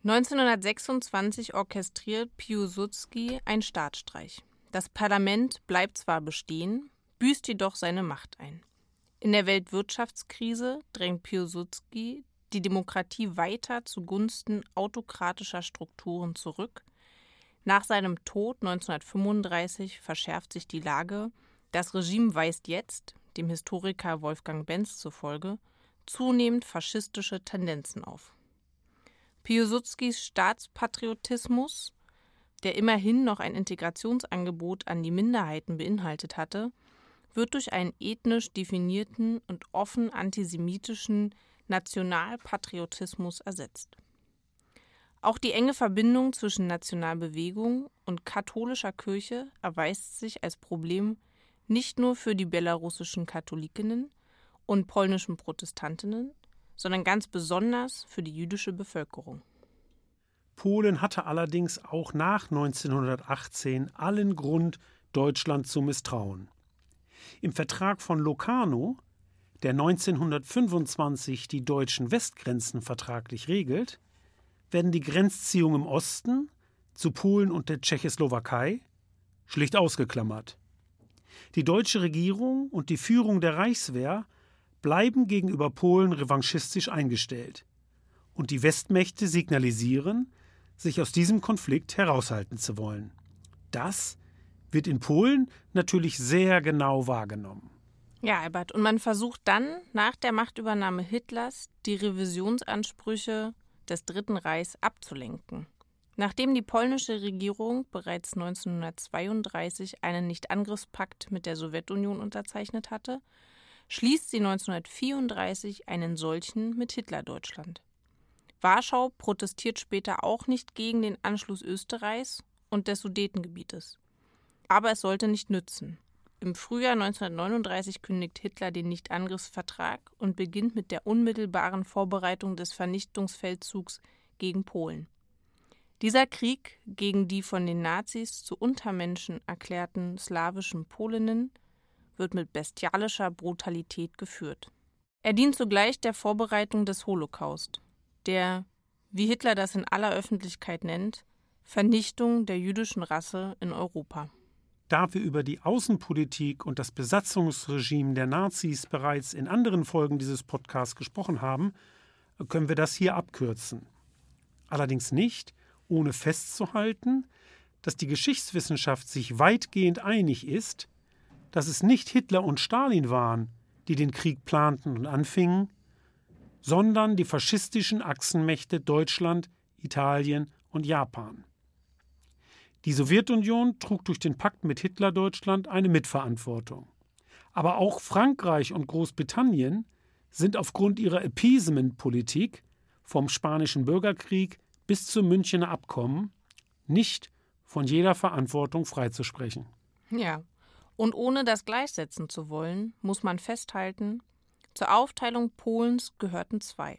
1926 orchestriert Piłsudski ein Staatsstreich. Das Parlament bleibt zwar bestehen, büßt jedoch seine Macht ein. In der Weltwirtschaftskrise drängt Piłsudski die Demokratie weiter zugunsten autokratischer Strukturen zurück. Nach seinem Tod 1935 verschärft sich die Lage. Das Regime weist jetzt, dem Historiker Wolfgang Benz zufolge, zunehmend faschistische Tendenzen auf. Piłsudskis Staatspatriotismus, der immerhin noch ein Integrationsangebot an die Minderheiten beinhaltet hatte, wird durch einen ethnisch definierten und offen antisemitischen Nationalpatriotismus ersetzt. Auch die enge Verbindung zwischen Nationalbewegung und katholischer Kirche erweist sich als Problem nicht nur für die belarussischen Katholikinnen und polnischen Protestantinnen, sondern ganz besonders für die jüdische Bevölkerung. Polen hatte allerdings auch nach 1918 allen Grund, Deutschland zu misstrauen. Im Vertrag von Locarno, der 1925 die deutschen Westgrenzen vertraglich regelt, werden die Grenzziehungen im Osten zu Polen und der Tschechoslowakei schlicht ausgeklammert. Die deutsche Regierung und die Führung der Reichswehr bleiben gegenüber Polen revanchistisch eingestellt. Und die Westmächte signalisieren, sich aus diesem Konflikt heraushalten zu wollen. Das wird in Polen natürlich sehr genau wahrgenommen. Ja, Albert, und man versucht dann nach der Machtübernahme Hitlers die Revisionsansprüche des Dritten Reichs abzulenken. Nachdem die polnische Regierung bereits 1932 einen Nichtangriffspakt mit der Sowjetunion unterzeichnet hatte, schließt sie 1934 einen solchen mit Hitlerdeutschland. Warschau protestiert später auch nicht gegen den Anschluss Österreichs und des Sudetengebietes. Aber es sollte nicht nützen. Im Frühjahr 1939 kündigt Hitler den Nichtangriffsvertrag und beginnt mit der unmittelbaren Vorbereitung des Vernichtungsfeldzugs gegen Polen. Dieser Krieg gegen die von den Nazis zu Untermenschen erklärten slawischen Polinnen wird mit bestialischer Brutalität geführt. Er dient zugleich der Vorbereitung des Holocaust, der, wie Hitler das in aller Öffentlichkeit nennt, Vernichtung der jüdischen Rasse in Europa. Da wir über die Außenpolitik und das Besatzungsregime der Nazis bereits in anderen Folgen dieses Podcasts gesprochen haben, können wir das hier abkürzen. Allerdings nicht, ohne festzuhalten, dass die Geschichtswissenschaft sich weitgehend einig ist, dass es nicht Hitler und Stalin waren, die den Krieg planten und anfingen, sondern die faschistischen Achsenmächte Deutschland, Italien und Japan. Die Sowjetunion trug durch den Pakt mit Hitler-Deutschland eine Mitverantwortung. Aber auch Frankreich und Großbritannien sind aufgrund ihrer Appeasement-Politik vom Spanischen Bürgerkrieg bis zum Münchener Abkommen nicht von jeder Verantwortung freizusprechen. Ja, und ohne das gleichsetzen zu wollen, muss man festhalten, zur Aufteilung Polens gehörten zwei.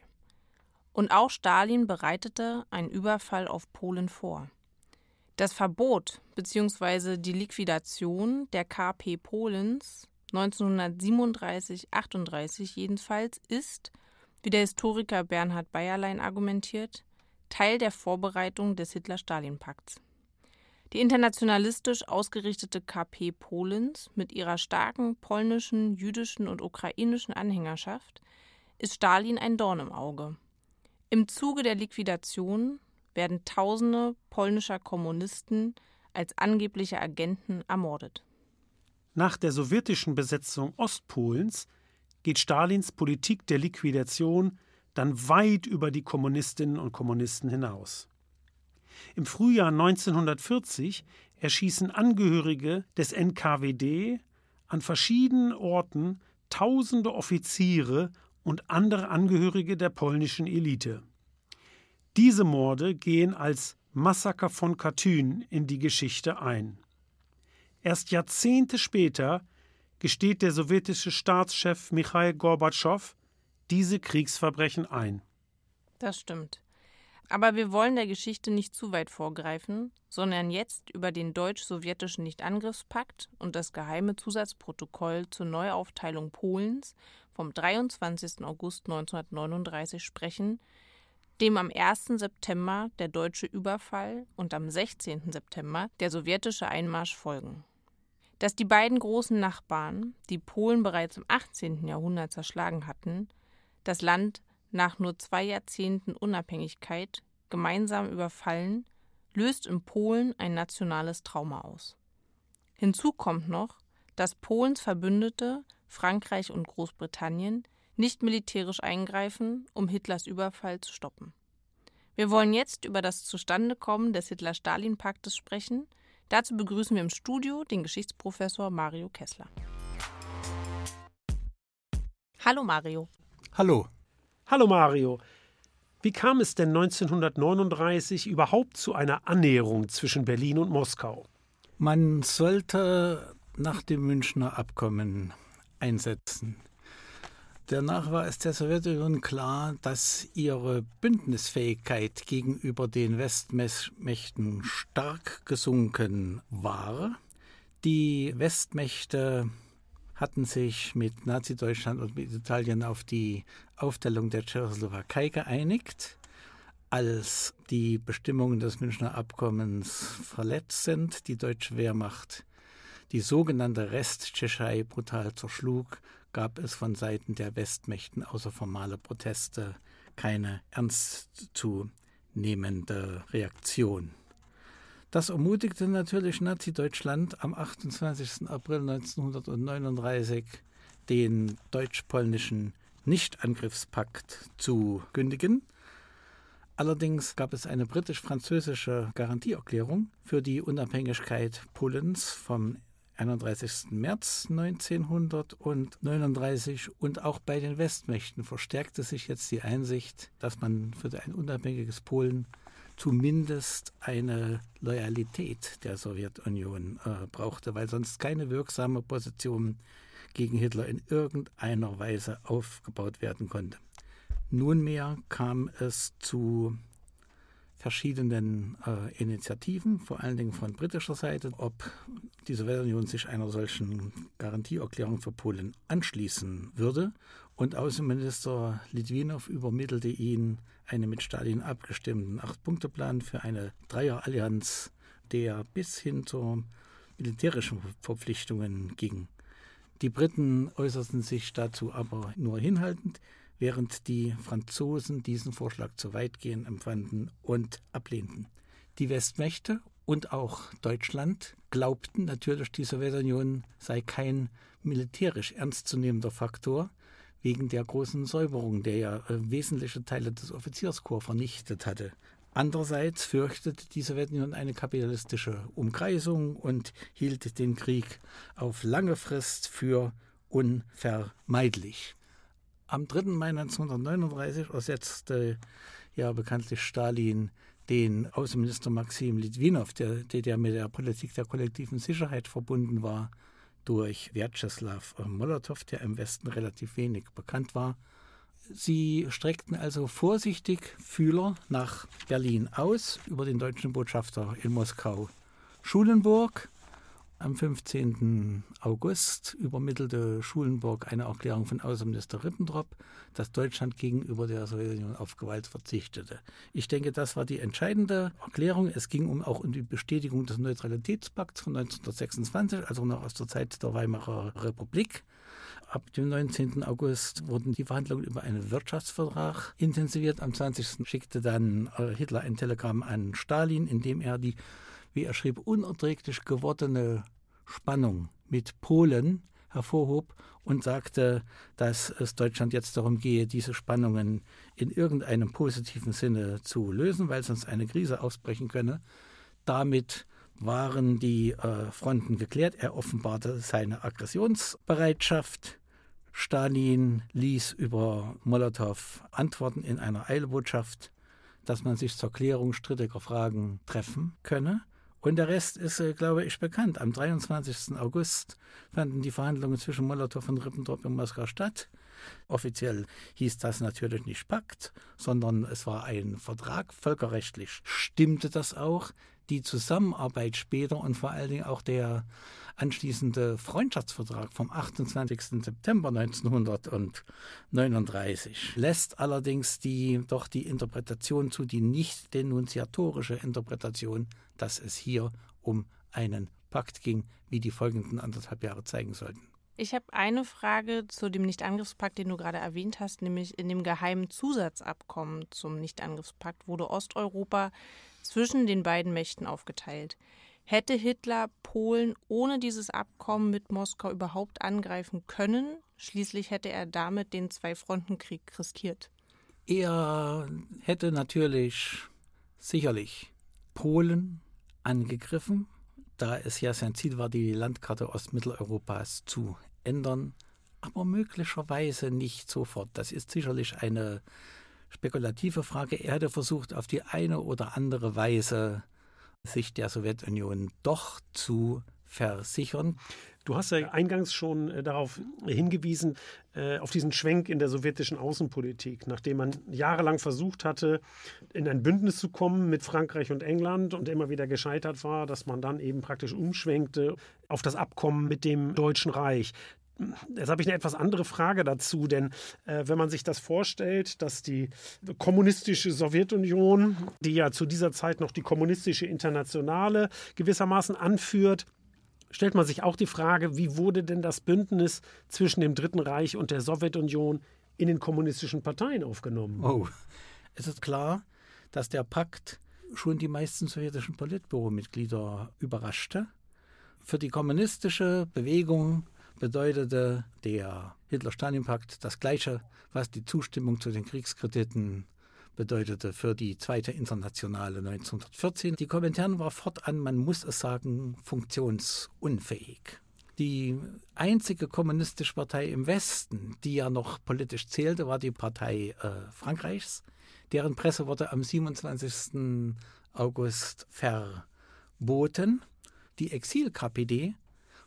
Und auch Stalin bereitete einen Überfall auf Polen vor. Das Verbot bzw. die Liquidation der KP Polens 1937-38 jedenfalls ist, wie der Historiker Bernhard Bayerlein argumentiert, Teil der Vorbereitung des Hitler-Stalin-Pakts. Die internationalistisch ausgerichtete KP Polens mit ihrer starken polnischen, jüdischen und ukrainischen Anhängerschaft ist Stalin ein Dorn im Auge. Im Zuge der Liquidation werden Tausende polnischer Kommunisten als angebliche Agenten ermordet. Nach der sowjetischen Besetzung Ostpolens geht Stalins Politik der Liquidation dann weit über die Kommunistinnen und Kommunisten hinaus. Im Frühjahr 1940 erschießen Angehörige des NKWD an verschiedenen Orten tausende Offiziere und andere Angehörige der polnischen Elite. Diese Morde gehen als Massaker von Katyn in die Geschichte ein. Erst Jahrzehnte später gesteht der sowjetische Staatschef Michail Gorbatschow diese Kriegsverbrechen ein. Das stimmt. Aber wir wollen der Geschichte nicht zu weit vorgreifen, sondern jetzt über den deutsch-sowjetischen Nichtangriffspakt und das geheime Zusatzprotokoll zur Neuaufteilung Polens vom 23. August 1939 sprechen, dem am 1. September der deutsche Überfall und am 16. September der sowjetische Einmarsch folgen. Dass die beiden großen Nachbarn, die Polen bereits im 18. Jahrhundert zerschlagen hatten, das Land nach nur zwei Jahrzehnten Unabhängigkeit gemeinsam überfallen, löst in Polen ein nationales Trauma aus. Hinzu kommt noch, dass Polens Verbündete Frankreich und Großbritannien nicht militärisch eingreifen, um Hitlers Überfall zu stoppen. Wir wollen jetzt über das Zustandekommen des Hitler-Stalin-Paktes sprechen. Dazu begrüßen wir im Studio den Geschichtsprofessor Mario Kessler. Hallo Mario. Hallo. Hallo Mario. Wie kam es denn 1939 überhaupt zu einer Annäherung zwischen Berlin und Moskau? Man sollte nach dem Münchner Abkommen einsetzen. Danach war es der Sowjetunion klar, dass ihre Bündnisfähigkeit gegenüber den Westmächten stark gesunken war. Die Westmächte hatten sich mit Nazi-Deutschland und mit Italien auf die Aufteilung der Tschechoslowakei geeinigt. Als die Bestimmungen des Münchner Abkommens verletzt sind, die deutsche Wehrmacht die sogenannte Resttschechei brutal zerschlug, gab es von Seiten der Westmächten außer formale Proteste keine ernstzunehmende Reaktion. Das ermutigte natürlich Nazi-Deutschland am 28. April 1939 den deutsch-polnischen Nichtangriffspakt zu kündigen. Allerdings gab es eine britisch-französische Garantieerklärung für die Unabhängigkeit Polens vom 31. März 1939 und auch bei den Westmächten verstärkte sich jetzt die Einsicht, dass man für ein unabhängiges Polen zumindest eine Loyalität der Sowjetunion äh, brauchte, weil sonst keine wirksame Position gegen Hitler in irgendeiner Weise aufgebaut werden konnte. Nunmehr kam es zu verschiedenen äh, Initiativen, vor allen Dingen von britischer Seite, ob die Sowjetunion sich einer solchen Garantieerklärung für Polen anschließen würde. Und Außenminister Litwinow übermittelte ihn einen mit Stalin abgestimmten Acht-Punkte-Plan für eine Dreierallianz, der bis hin zu militärischen Verpflichtungen ging. Die Briten äußerten sich dazu aber nur hinhaltend während die Franzosen diesen Vorschlag zu weitgehend empfanden und ablehnten. Die Westmächte und auch Deutschland glaubten natürlich, die Sowjetunion sei kein militärisch ernstzunehmender Faktor, wegen der großen Säuberung, der ja äh, wesentliche Teile des Offizierskorps vernichtet hatte. Andererseits fürchtete die Sowjetunion eine kapitalistische Umkreisung und hielt den Krieg auf lange Frist für unvermeidlich. Am 3. Mai 1939 ersetzte ja bekanntlich Stalin den Außenminister Maxim Litwinow, der, der mit der Politik der kollektiven Sicherheit verbunden war, durch Vyacheslav Molotow, der im Westen relativ wenig bekannt war. Sie streckten also vorsichtig Fühler nach Berlin aus über den deutschen Botschafter in Moskau Schulenburg am 15. August übermittelte Schulenburg eine Erklärung von Außenminister Ribbentrop, dass Deutschland gegenüber der Sowjetunion auf Gewalt verzichtete. Ich denke, das war die entscheidende Erklärung. Es ging um auch um die Bestätigung des Neutralitätspakts von 1926, also noch aus der Zeit der Weimarer Republik. Ab dem 19. August wurden die Verhandlungen über einen Wirtschaftsvertrag intensiviert. Am 20. schickte dann Hitler ein Telegramm an Stalin, in dem er die wie er schrieb, unerträglich gewordene Spannung mit Polen hervorhob und sagte, dass es Deutschland jetzt darum gehe, diese Spannungen in irgendeinem positiven Sinne zu lösen, weil sonst eine Krise ausbrechen könne. Damit waren die äh, Fronten geklärt. Er offenbarte seine Aggressionsbereitschaft. Stalin ließ über Molotow antworten in einer Eilbotschaft, dass man sich zur Klärung strittiger Fragen treffen könne. Und der Rest ist, äh, glaube ich, bekannt. Am 23. August fanden die Verhandlungen zwischen Molotow und Ribbentrop in Moskau statt. Offiziell hieß das natürlich nicht Pakt, sondern es war ein Vertrag. Völkerrechtlich stimmte das auch. Die Zusammenarbeit später und vor allen Dingen auch der anschließende Freundschaftsvertrag vom 28. September 1939 lässt allerdings die, doch die Interpretation zu, die nicht denunziatorische Interpretation, dass es hier um einen Pakt ging, wie die folgenden anderthalb Jahre zeigen sollten. Ich habe eine Frage zu dem Nichtangriffspakt, den du gerade erwähnt hast, nämlich in dem geheimen Zusatzabkommen zum Nichtangriffspakt wurde Osteuropa zwischen den beiden Mächten aufgeteilt. Hätte Hitler Polen ohne dieses Abkommen mit Moskau überhaupt angreifen können? Schließlich hätte er damit den Zwei-Fronten-Krieg riskiert. Er hätte natürlich sicherlich Polen angegriffen, da es ja sein Ziel war, die Landkarte Ostmitteleuropas zu ändern, aber möglicherweise nicht sofort. Das ist sicherlich eine spekulative Frage. Er hätte versucht, auf die eine oder andere Weise sich der Sowjetunion doch zu versichern. Du hast ja eingangs schon äh, darauf hingewiesen, äh, auf diesen Schwenk in der sowjetischen Außenpolitik, nachdem man jahrelang versucht hatte, in ein Bündnis zu kommen mit Frankreich und England und immer wieder gescheitert war, dass man dann eben praktisch umschwenkte auf das Abkommen mit dem Deutschen Reich. Jetzt habe ich eine etwas andere Frage dazu, denn äh, wenn man sich das vorstellt, dass die kommunistische Sowjetunion, die ja zu dieser Zeit noch die kommunistische Internationale gewissermaßen anführt, stellt man sich auch die Frage, wie wurde denn das Bündnis zwischen dem Dritten Reich und der Sowjetunion in den kommunistischen Parteien aufgenommen? Oh, es ist klar, dass der Pakt schon die meisten sowjetischen Politbüromitglieder überraschte. Für die kommunistische Bewegung bedeutete der Hitler-Stalin-Pakt das Gleiche, was die Zustimmung zu den Kriegskrediten bedeutete für die Zweite Internationale 1914. Die Kommentaren war fortan, man muss es sagen, funktionsunfähig. Die einzige kommunistische Partei im Westen, die ja noch politisch zählte, war die Partei äh, Frankreichs. Deren Presse wurde am 27. August verboten. Die Exil-KPD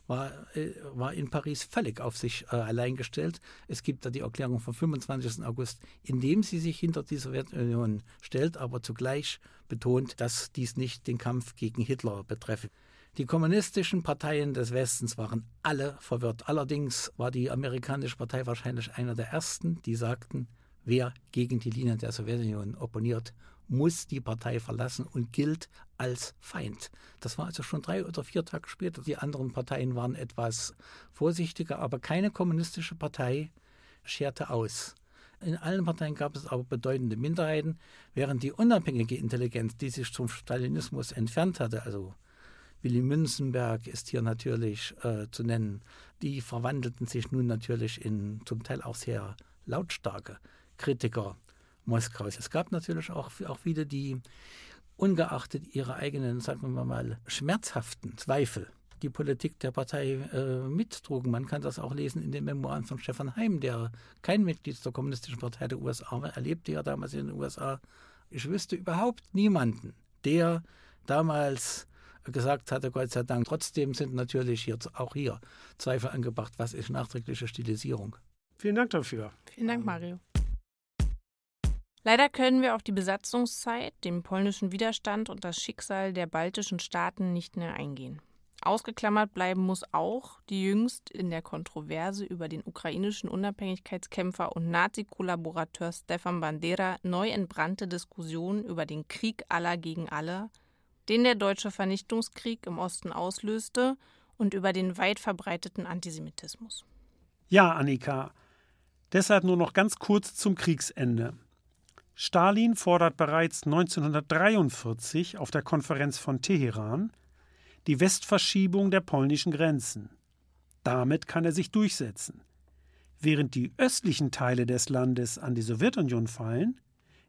war, äh, war in Paris völlig auf sich äh, allein gestellt. Es gibt da die Erklärung vom 25. August, in dem sie sich hinter die Sowjetunion stellt, aber zugleich betont, dass dies nicht den Kampf gegen Hitler betreffe. Die kommunistischen Parteien des Westens waren alle verwirrt. Allerdings war die amerikanische Partei wahrscheinlich einer der ersten, die sagten, wer gegen die Linien der Sowjetunion opponiert, muss die Partei verlassen und gilt als Feind. Das war also schon drei oder vier Tage später. Die anderen Parteien waren etwas vorsichtiger, aber keine kommunistische Partei scherte aus. In allen Parteien gab es aber bedeutende Minderheiten, während die unabhängige Intelligenz, die sich zum Stalinismus entfernt hatte, also Willy Münzenberg ist hier natürlich äh, zu nennen, die verwandelten sich nun natürlich in zum Teil auch sehr lautstarke Kritiker Moskaus. Es gab natürlich auch, auch viele, die ungeachtet ihrer eigenen, sagen wir mal, schmerzhaften Zweifel die Politik der Partei äh, mittrugen. Man kann das auch lesen in den Memoiren von Stefan Heim, der kein Mitglied der Kommunistischen Partei der USA war. Er lebte ja damals in den USA. Ich wüsste überhaupt niemanden, der damals gesagt hatte, Gott sei Dank. Trotzdem sind natürlich jetzt auch hier Zweifel angebracht, was ist nachträgliche Stilisierung. Vielen Dank dafür. Vielen Dank, Mario. Leider können wir auf die Besatzungszeit, den polnischen Widerstand und das Schicksal der baltischen Staaten nicht mehr eingehen. Ausgeklammert bleiben muss auch die jüngst in der Kontroverse über den ukrainischen Unabhängigkeitskämpfer und Nazi-Kollaborateur Stefan Bandera neu entbrannte Diskussion über den Krieg aller gegen alle, den der deutsche Vernichtungskrieg im Osten auslöste und über den weit verbreiteten Antisemitismus. Ja, Annika. Deshalb nur noch ganz kurz zum Kriegsende. Stalin fordert bereits 1943 auf der Konferenz von Teheran die Westverschiebung der polnischen Grenzen. Damit kann er sich durchsetzen. Während die östlichen Teile des Landes an die Sowjetunion fallen,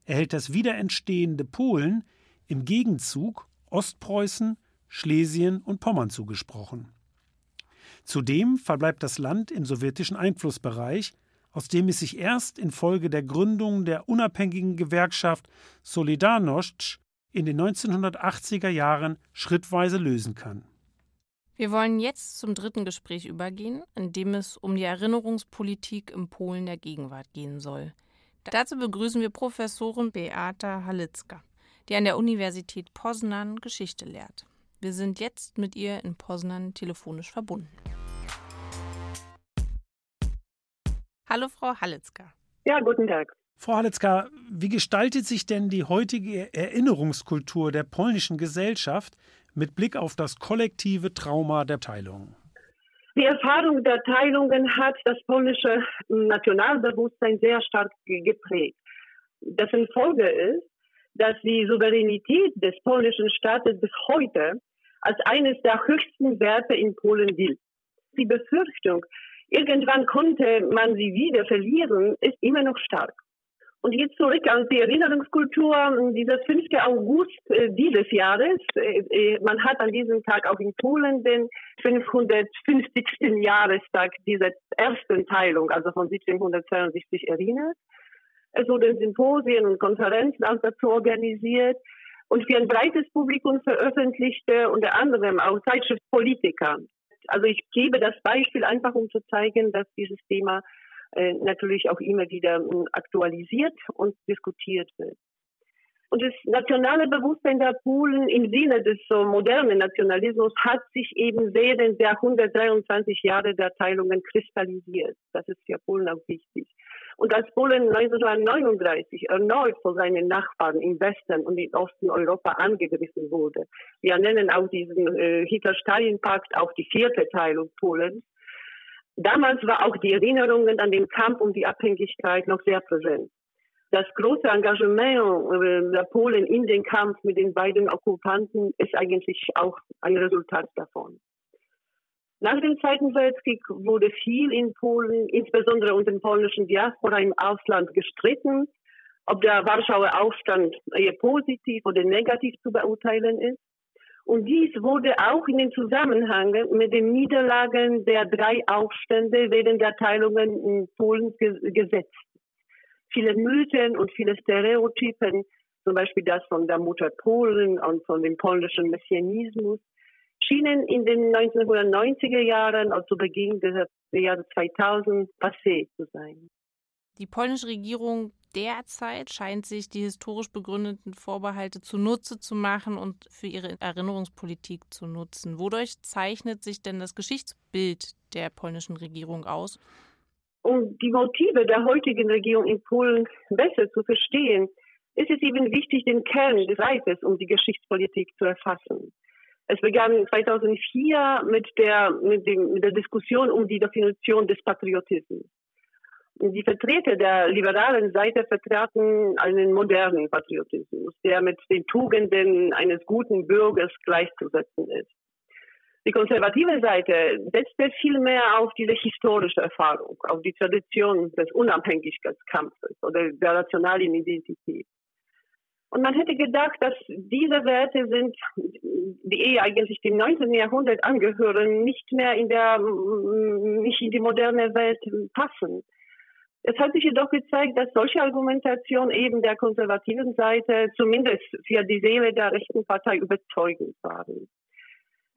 erhält das wiederentstehende Polen im Gegenzug Ostpreußen, Schlesien und Pommern zugesprochen. Zudem verbleibt das Land im sowjetischen Einflussbereich aus dem es sich erst infolge der Gründung der unabhängigen Gewerkschaft Solidarność in den 1980er Jahren schrittweise lösen kann. Wir wollen jetzt zum dritten Gespräch übergehen, in dem es um die Erinnerungspolitik im Polen der Gegenwart gehen soll. Dazu begrüßen wir Professorin Beata Halicka, die an der Universität Poznan Geschichte lehrt. Wir sind jetzt mit ihr in Poznan telefonisch verbunden. Hallo, Frau Halitzka. Ja, guten Tag. Frau Halitzka, wie gestaltet sich denn die heutige Erinnerungskultur der polnischen Gesellschaft mit Blick auf das kollektive Trauma der Teilung? Die Erfahrung der Teilungen hat das polnische Nationalbewusstsein sehr stark geprägt. Dessen Folge ist, dass die Souveränität des polnischen Staates bis heute als eines der höchsten Werte in Polen gilt. Die Befürchtung, Irgendwann konnte man sie wieder verlieren, ist immer noch stark. Und jetzt zurück an die Erinnerungskultur dieses 5. August äh, dieses Jahres. Äh, äh, man hat an diesem Tag auch in Polen den 550. Jahrestag dieser ersten Teilung, also von 1762 erinnert. Es wurden Symposien und Konferenzen auch dazu organisiert und für ein breites Publikum veröffentlichte unter anderem auch Zeitschriftpolitiker also ich gebe das Beispiel einfach, um zu zeigen, dass dieses Thema äh, natürlich auch immer wieder äh, aktualisiert und diskutiert wird. Und das nationale Bewusstsein der Polen im Sinne des so modernen Nationalismus hat sich eben während der 123 Jahre der Teilungen kristallisiert. Das ist für Polen auch wichtig. Und als Polen 1939 erneut von seinen Nachbarn im Westen und im Osten Europa angegriffen wurde, wir nennen auch diesen äh, Hitler-Stalin-Pakt auch die vierte Teilung Polens, damals war auch die Erinnerungen an den Kampf um die Abhängigkeit noch sehr präsent das große Engagement äh, der Polen in den Kampf mit den beiden Okkupanten ist eigentlich auch ein Resultat davon. Nach dem Zweiten Weltkrieg wurde viel in Polen, insbesondere unter den polnischen Diaspora im Ausland, gestritten, ob der Warschauer Aufstand eher positiv oder negativ zu beurteilen ist. Und dies wurde auch in den Zusammenhang mit den Niederlagen der drei Aufstände während der Teilungen in Polen gesetzt. Viele Mythen und viele Stereotypen, zum Beispiel das von der Mutter Polen und von dem polnischen Messianismus, schienen in den 1990er Jahren, also Beginn des Jahres 2000, passé zu sein. Die polnische Regierung derzeit scheint sich die historisch begründeten Vorbehalte zunutze zu machen und für ihre Erinnerungspolitik zu nutzen. Wodurch zeichnet sich denn das Geschichtsbild der polnischen Regierung aus? Um die Motive der heutigen Regierung in Polen besser zu verstehen, ist es eben wichtig, den Kern des Reiches um die Geschichtspolitik zu erfassen. Es begann 2004 mit der, mit, dem, mit der Diskussion um die Definition des Patriotismus. Die Vertreter der liberalen Seite vertraten einen modernen Patriotismus, der mit den Tugenden eines guten Bürgers gleichzusetzen ist. Die konservative Seite setzte vielmehr auf diese historische Erfahrung, auf die Tradition des Unabhängigkeitskampfes oder der nationalen Identität. Und man hätte gedacht, dass diese Werte sind, die eh eigentlich dem 19. Jahrhundert angehören, nicht mehr in der, nicht in die moderne Welt passen. Es hat sich jedoch gezeigt, dass solche Argumentation eben der konservativen Seite zumindest für die Seele der rechten Partei überzeugend waren.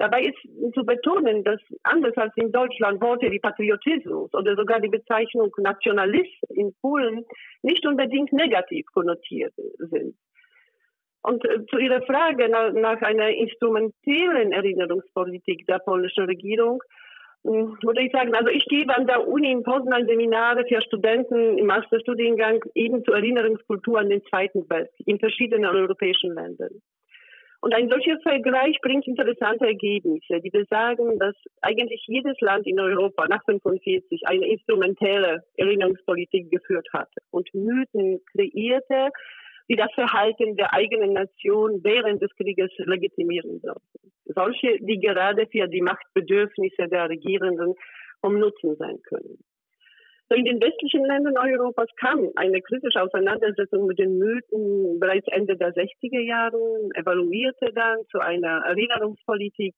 Dabei ist zu betonen, dass anders als in Deutschland Worte wie Patriotismus oder sogar die Bezeichnung Nationalist in Polen nicht unbedingt negativ konnotiert sind. Und äh, zu Ihrer Frage nach, nach einer instrumentellen Erinnerungspolitik der polnischen Regierung hm, würde ich sagen, also ich gebe an der Uni in Poznan Seminare für Studenten im Masterstudiengang eben zur Erinnerungskultur an den Zweiten Weltkrieg in verschiedenen europäischen Ländern. Und ein solcher Vergleich bringt interessante Ergebnisse, die besagen, dass eigentlich jedes Land in Europa nach 1945 eine instrumentelle Erinnerungspolitik geführt hatte und Mythen kreierte, die das Verhalten der eigenen Nation während des Krieges legitimieren sollten. Solche, die gerade für die Machtbedürfnisse der Regierenden vom Nutzen sein können. So in den westlichen Ländern Europas kam eine kritische Auseinandersetzung mit den Mythen bereits Ende der 60er Jahre, evaluierte dann zu einer Erinnerungspolitik,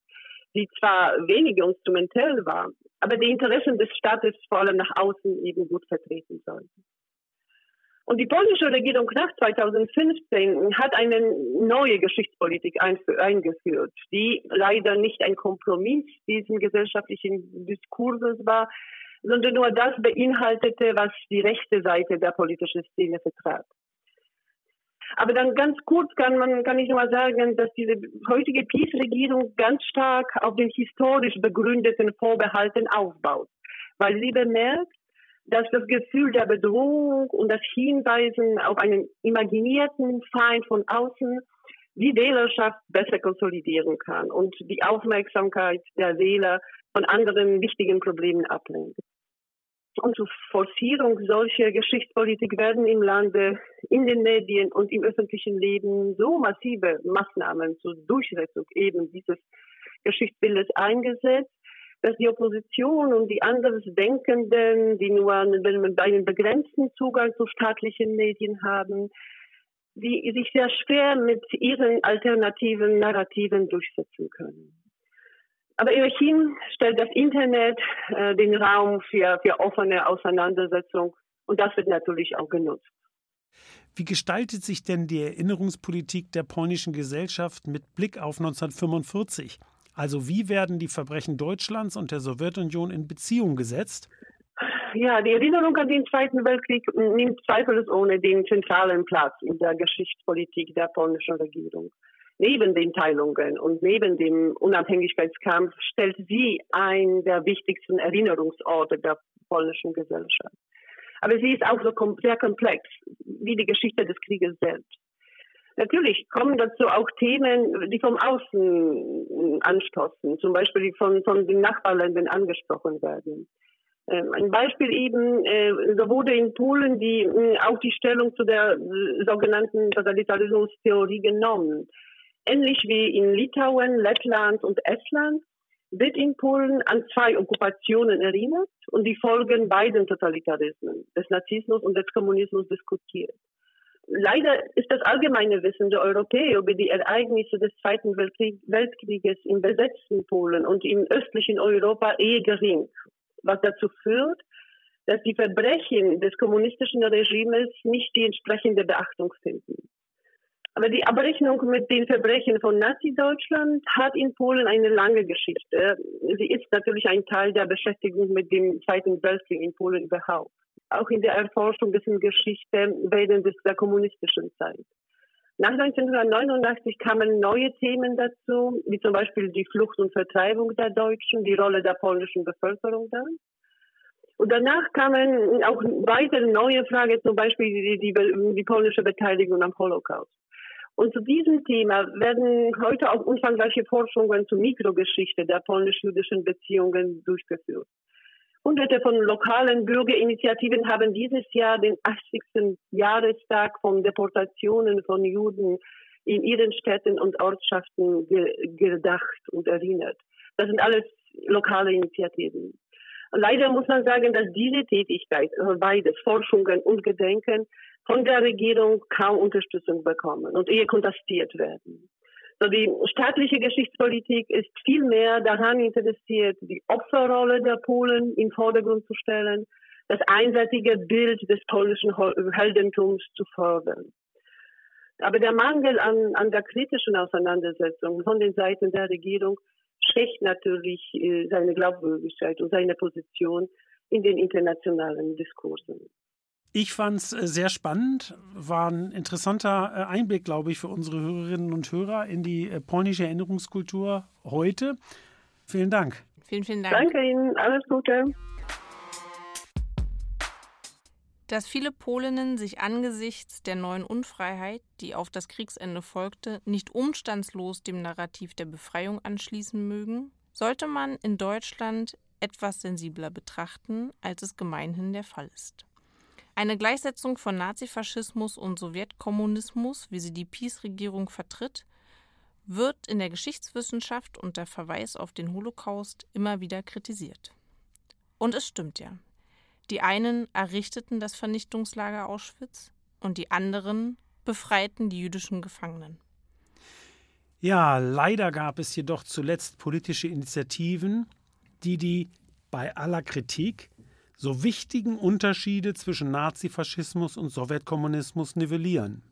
die zwar weniger instrumentell war, aber die Interessen des Staates vor allem nach außen eben gut vertreten sollte. Und die polnische Regierung nach 2015 hat eine neue Geschichtspolitik eingeführt, die leider nicht ein Kompromiss diesen gesellschaftlichen Diskurses war, sondern nur das beinhaltete, was die rechte Seite der politischen Szene vertrat. Aber dann ganz kurz kann man, kann ich nur sagen, dass diese heutige PiS-Regierung ganz stark auf den historisch begründeten Vorbehalten aufbaut, weil sie bemerkt, dass das Gefühl der Bedrohung und das Hinweisen auf einen imaginierten Feind von außen die Wählerschaft besser konsolidieren kann und die Aufmerksamkeit der Wähler von anderen wichtigen Problemen ablenkt. Und zur Forcierung solcher Geschichtspolitik werden im Lande, in den Medien und im öffentlichen Leben so massive Maßnahmen zur Durchsetzung eben dieses Geschichtsbildes eingesetzt, dass die Opposition und die Andersdenkenden, die nur einen, einen begrenzten Zugang zu staatlichen Medien haben, die sich sehr schwer mit ihren alternativen Narrativen durchsetzen können. Aber immerhin stellt das Internet äh, den Raum für, für offene Auseinandersetzung und das wird natürlich auch genutzt. Wie gestaltet sich denn die Erinnerungspolitik der polnischen Gesellschaft mit Blick auf 1945? Also wie werden die Verbrechen Deutschlands und der Sowjetunion in Beziehung gesetzt? Ja, die Erinnerung an den Zweiten Weltkrieg nimmt zweifelsohne den zentralen Platz in der Geschichtspolitik der polnischen Regierung. Neben den Teilungen und neben dem Unabhängigkeitskampf stellt sie einen der wichtigsten Erinnerungsorte der polnischen Gesellschaft. Aber sie ist auch so sehr komplex wie die Geschichte des Krieges selbst. Natürlich kommen dazu auch Themen, die vom Außen anstoßen, zum Beispiel die von, von den Nachbarländern angesprochen werden. Ähm, ein Beispiel eben, äh, so wurde in Polen die, äh, auch die Stellung zu der äh, sogenannten Totalitarismustheorie genommen. Ähnlich wie in Litauen, Lettland und Estland wird in Polen an zwei Okkupationen erinnert und die Folgen beiden Totalitarismen, des Nazismus und des Kommunismus diskutiert. Leider ist das allgemeine Wissen der Europäer über die Ereignisse des Zweiten Weltkrieg, Weltkrieges im besetzten Polen und im östlichen Europa eher gering, was dazu führt, dass die Verbrechen des kommunistischen Regimes nicht die entsprechende Beachtung finden. Aber die Abrechnung mit den Verbrechen von Nazi-Deutschland hat in Polen eine lange Geschichte. Sie ist natürlich ein Teil der Beschäftigung mit dem Zweiten Weltkrieg in Polen überhaupt. Auch in der Erforschung dessen Geschichte während der kommunistischen Zeit. Nach 1989 kamen neue Themen dazu, wie zum Beispiel die Flucht und Vertreibung der Deutschen, die Rolle der polnischen Bevölkerung dann. Und danach kamen auch weitere neue Fragen, zum Beispiel die, die, die polnische Beteiligung am Holocaust. Und zu diesem Thema werden heute auch umfangreiche Forschungen zur Mikrogeschichte der polnisch-jüdischen Beziehungen durchgeführt. Hunderte von lokalen Bürgerinitiativen haben dieses Jahr den 80. Jahrestag von Deportationen von Juden in ihren Städten und Ortschaften ge gedacht und erinnert. Das sind alles lokale Initiativen. Leider muss man sagen, dass diese Tätigkeit, also beides, Forschungen und Gedenken, von der Regierung kaum Unterstützung bekommen und eher kontastiert werden. So die staatliche Geschichtspolitik ist viel mehr daran interessiert, die Opferrolle der Polen im Vordergrund zu stellen, das einseitige Bild des polnischen Heldentums zu fördern. Aber der Mangel an, an der kritischen Auseinandersetzung von den Seiten der Regierung schwächt natürlich äh, seine Glaubwürdigkeit und seine Position in den internationalen Diskursen. Ich fand es äh, sehr spannend, war ein interessanter äh, Einblick, glaube ich, für unsere Hörerinnen und Hörer in die polnische Erinnerungskultur heute. Vielen Dank. Vielen, vielen Dank. Danke Ihnen, alles Gute. Dass viele Polinnen sich angesichts der neuen Unfreiheit, die auf das Kriegsende folgte, nicht umstandslos dem Narrativ der Befreiung anschließen mögen, sollte man in Deutschland etwas sensibler betrachten, als es gemeinhin der Fall ist. Eine Gleichsetzung von Nazifaschismus und Sowjetkommunismus, wie sie die PiS-Regierung vertritt, wird in der Geschichtswissenschaft unter Verweis auf den Holocaust immer wieder kritisiert. Und es stimmt ja. Die einen errichteten das Vernichtungslager Auschwitz und die anderen befreiten die jüdischen Gefangenen. Ja, leider gab es jedoch zuletzt politische Initiativen, die die bei aller Kritik so wichtigen Unterschiede zwischen Nazifaschismus und Sowjetkommunismus nivellieren.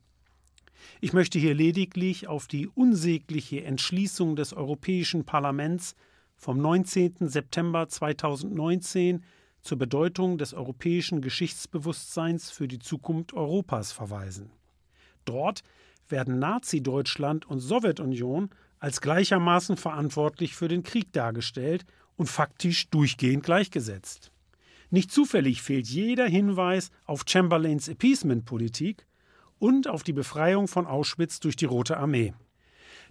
Ich möchte hier lediglich auf die unsägliche Entschließung des Europäischen Parlaments vom 19. September 2019 zur Bedeutung des europäischen Geschichtsbewusstseins für die Zukunft Europas verweisen. Dort werden Nazi-Deutschland und Sowjetunion als gleichermaßen verantwortlich für den Krieg dargestellt und faktisch durchgehend gleichgesetzt. Nicht zufällig fehlt jeder Hinweis auf Chamberlains Appeasement-Politik und auf die Befreiung von Auschwitz durch die Rote Armee.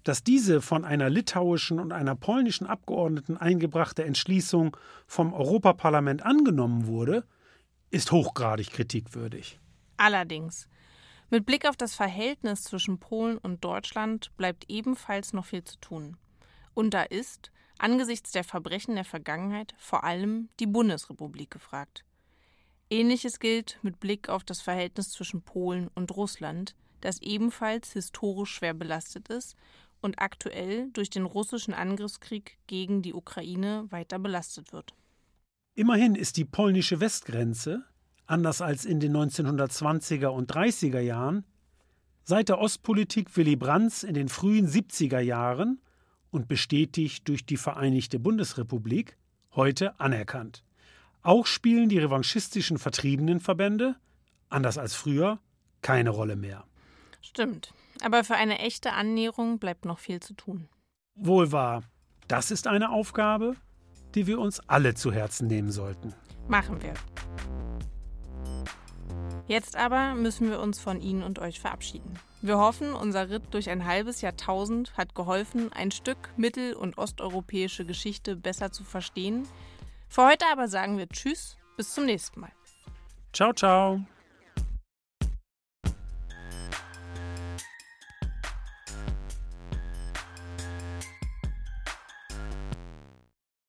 Dass diese von einer litauischen und einer polnischen Abgeordneten eingebrachte Entschließung vom Europaparlament angenommen wurde, ist hochgradig kritikwürdig. Allerdings. Mit Blick auf das Verhältnis zwischen Polen und Deutschland bleibt ebenfalls noch viel zu tun. Und da ist, angesichts der Verbrechen der Vergangenheit vor allem die Bundesrepublik gefragt. Ähnliches gilt mit Blick auf das Verhältnis zwischen Polen und Russland, das ebenfalls historisch schwer belastet ist und aktuell durch den russischen Angriffskrieg gegen die Ukraine weiter belastet wird. Immerhin ist die polnische Westgrenze, anders als in den 1920er und 30er Jahren, seit der Ostpolitik Willy Brandts in den frühen 70er Jahren und bestätigt durch die Vereinigte Bundesrepublik, heute anerkannt. Auch spielen die revanchistischen Vertriebenenverbände, anders als früher, keine Rolle mehr. Stimmt. Aber für eine echte Annäherung bleibt noch viel zu tun. Wohl wahr. Das ist eine Aufgabe, die wir uns alle zu Herzen nehmen sollten. Machen wir. Jetzt aber müssen wir uns von Ihnen und euch verabschieden. Wir hoffen, unser Ritt durch ein halbes Jahrtausend hat geholfen, ein Stück mittel- und osteuropäische Geschichte besser zu verstehen. Für heute aber sagen wir Tschüss, bis zum nächsten Mal. Ciao, ciao.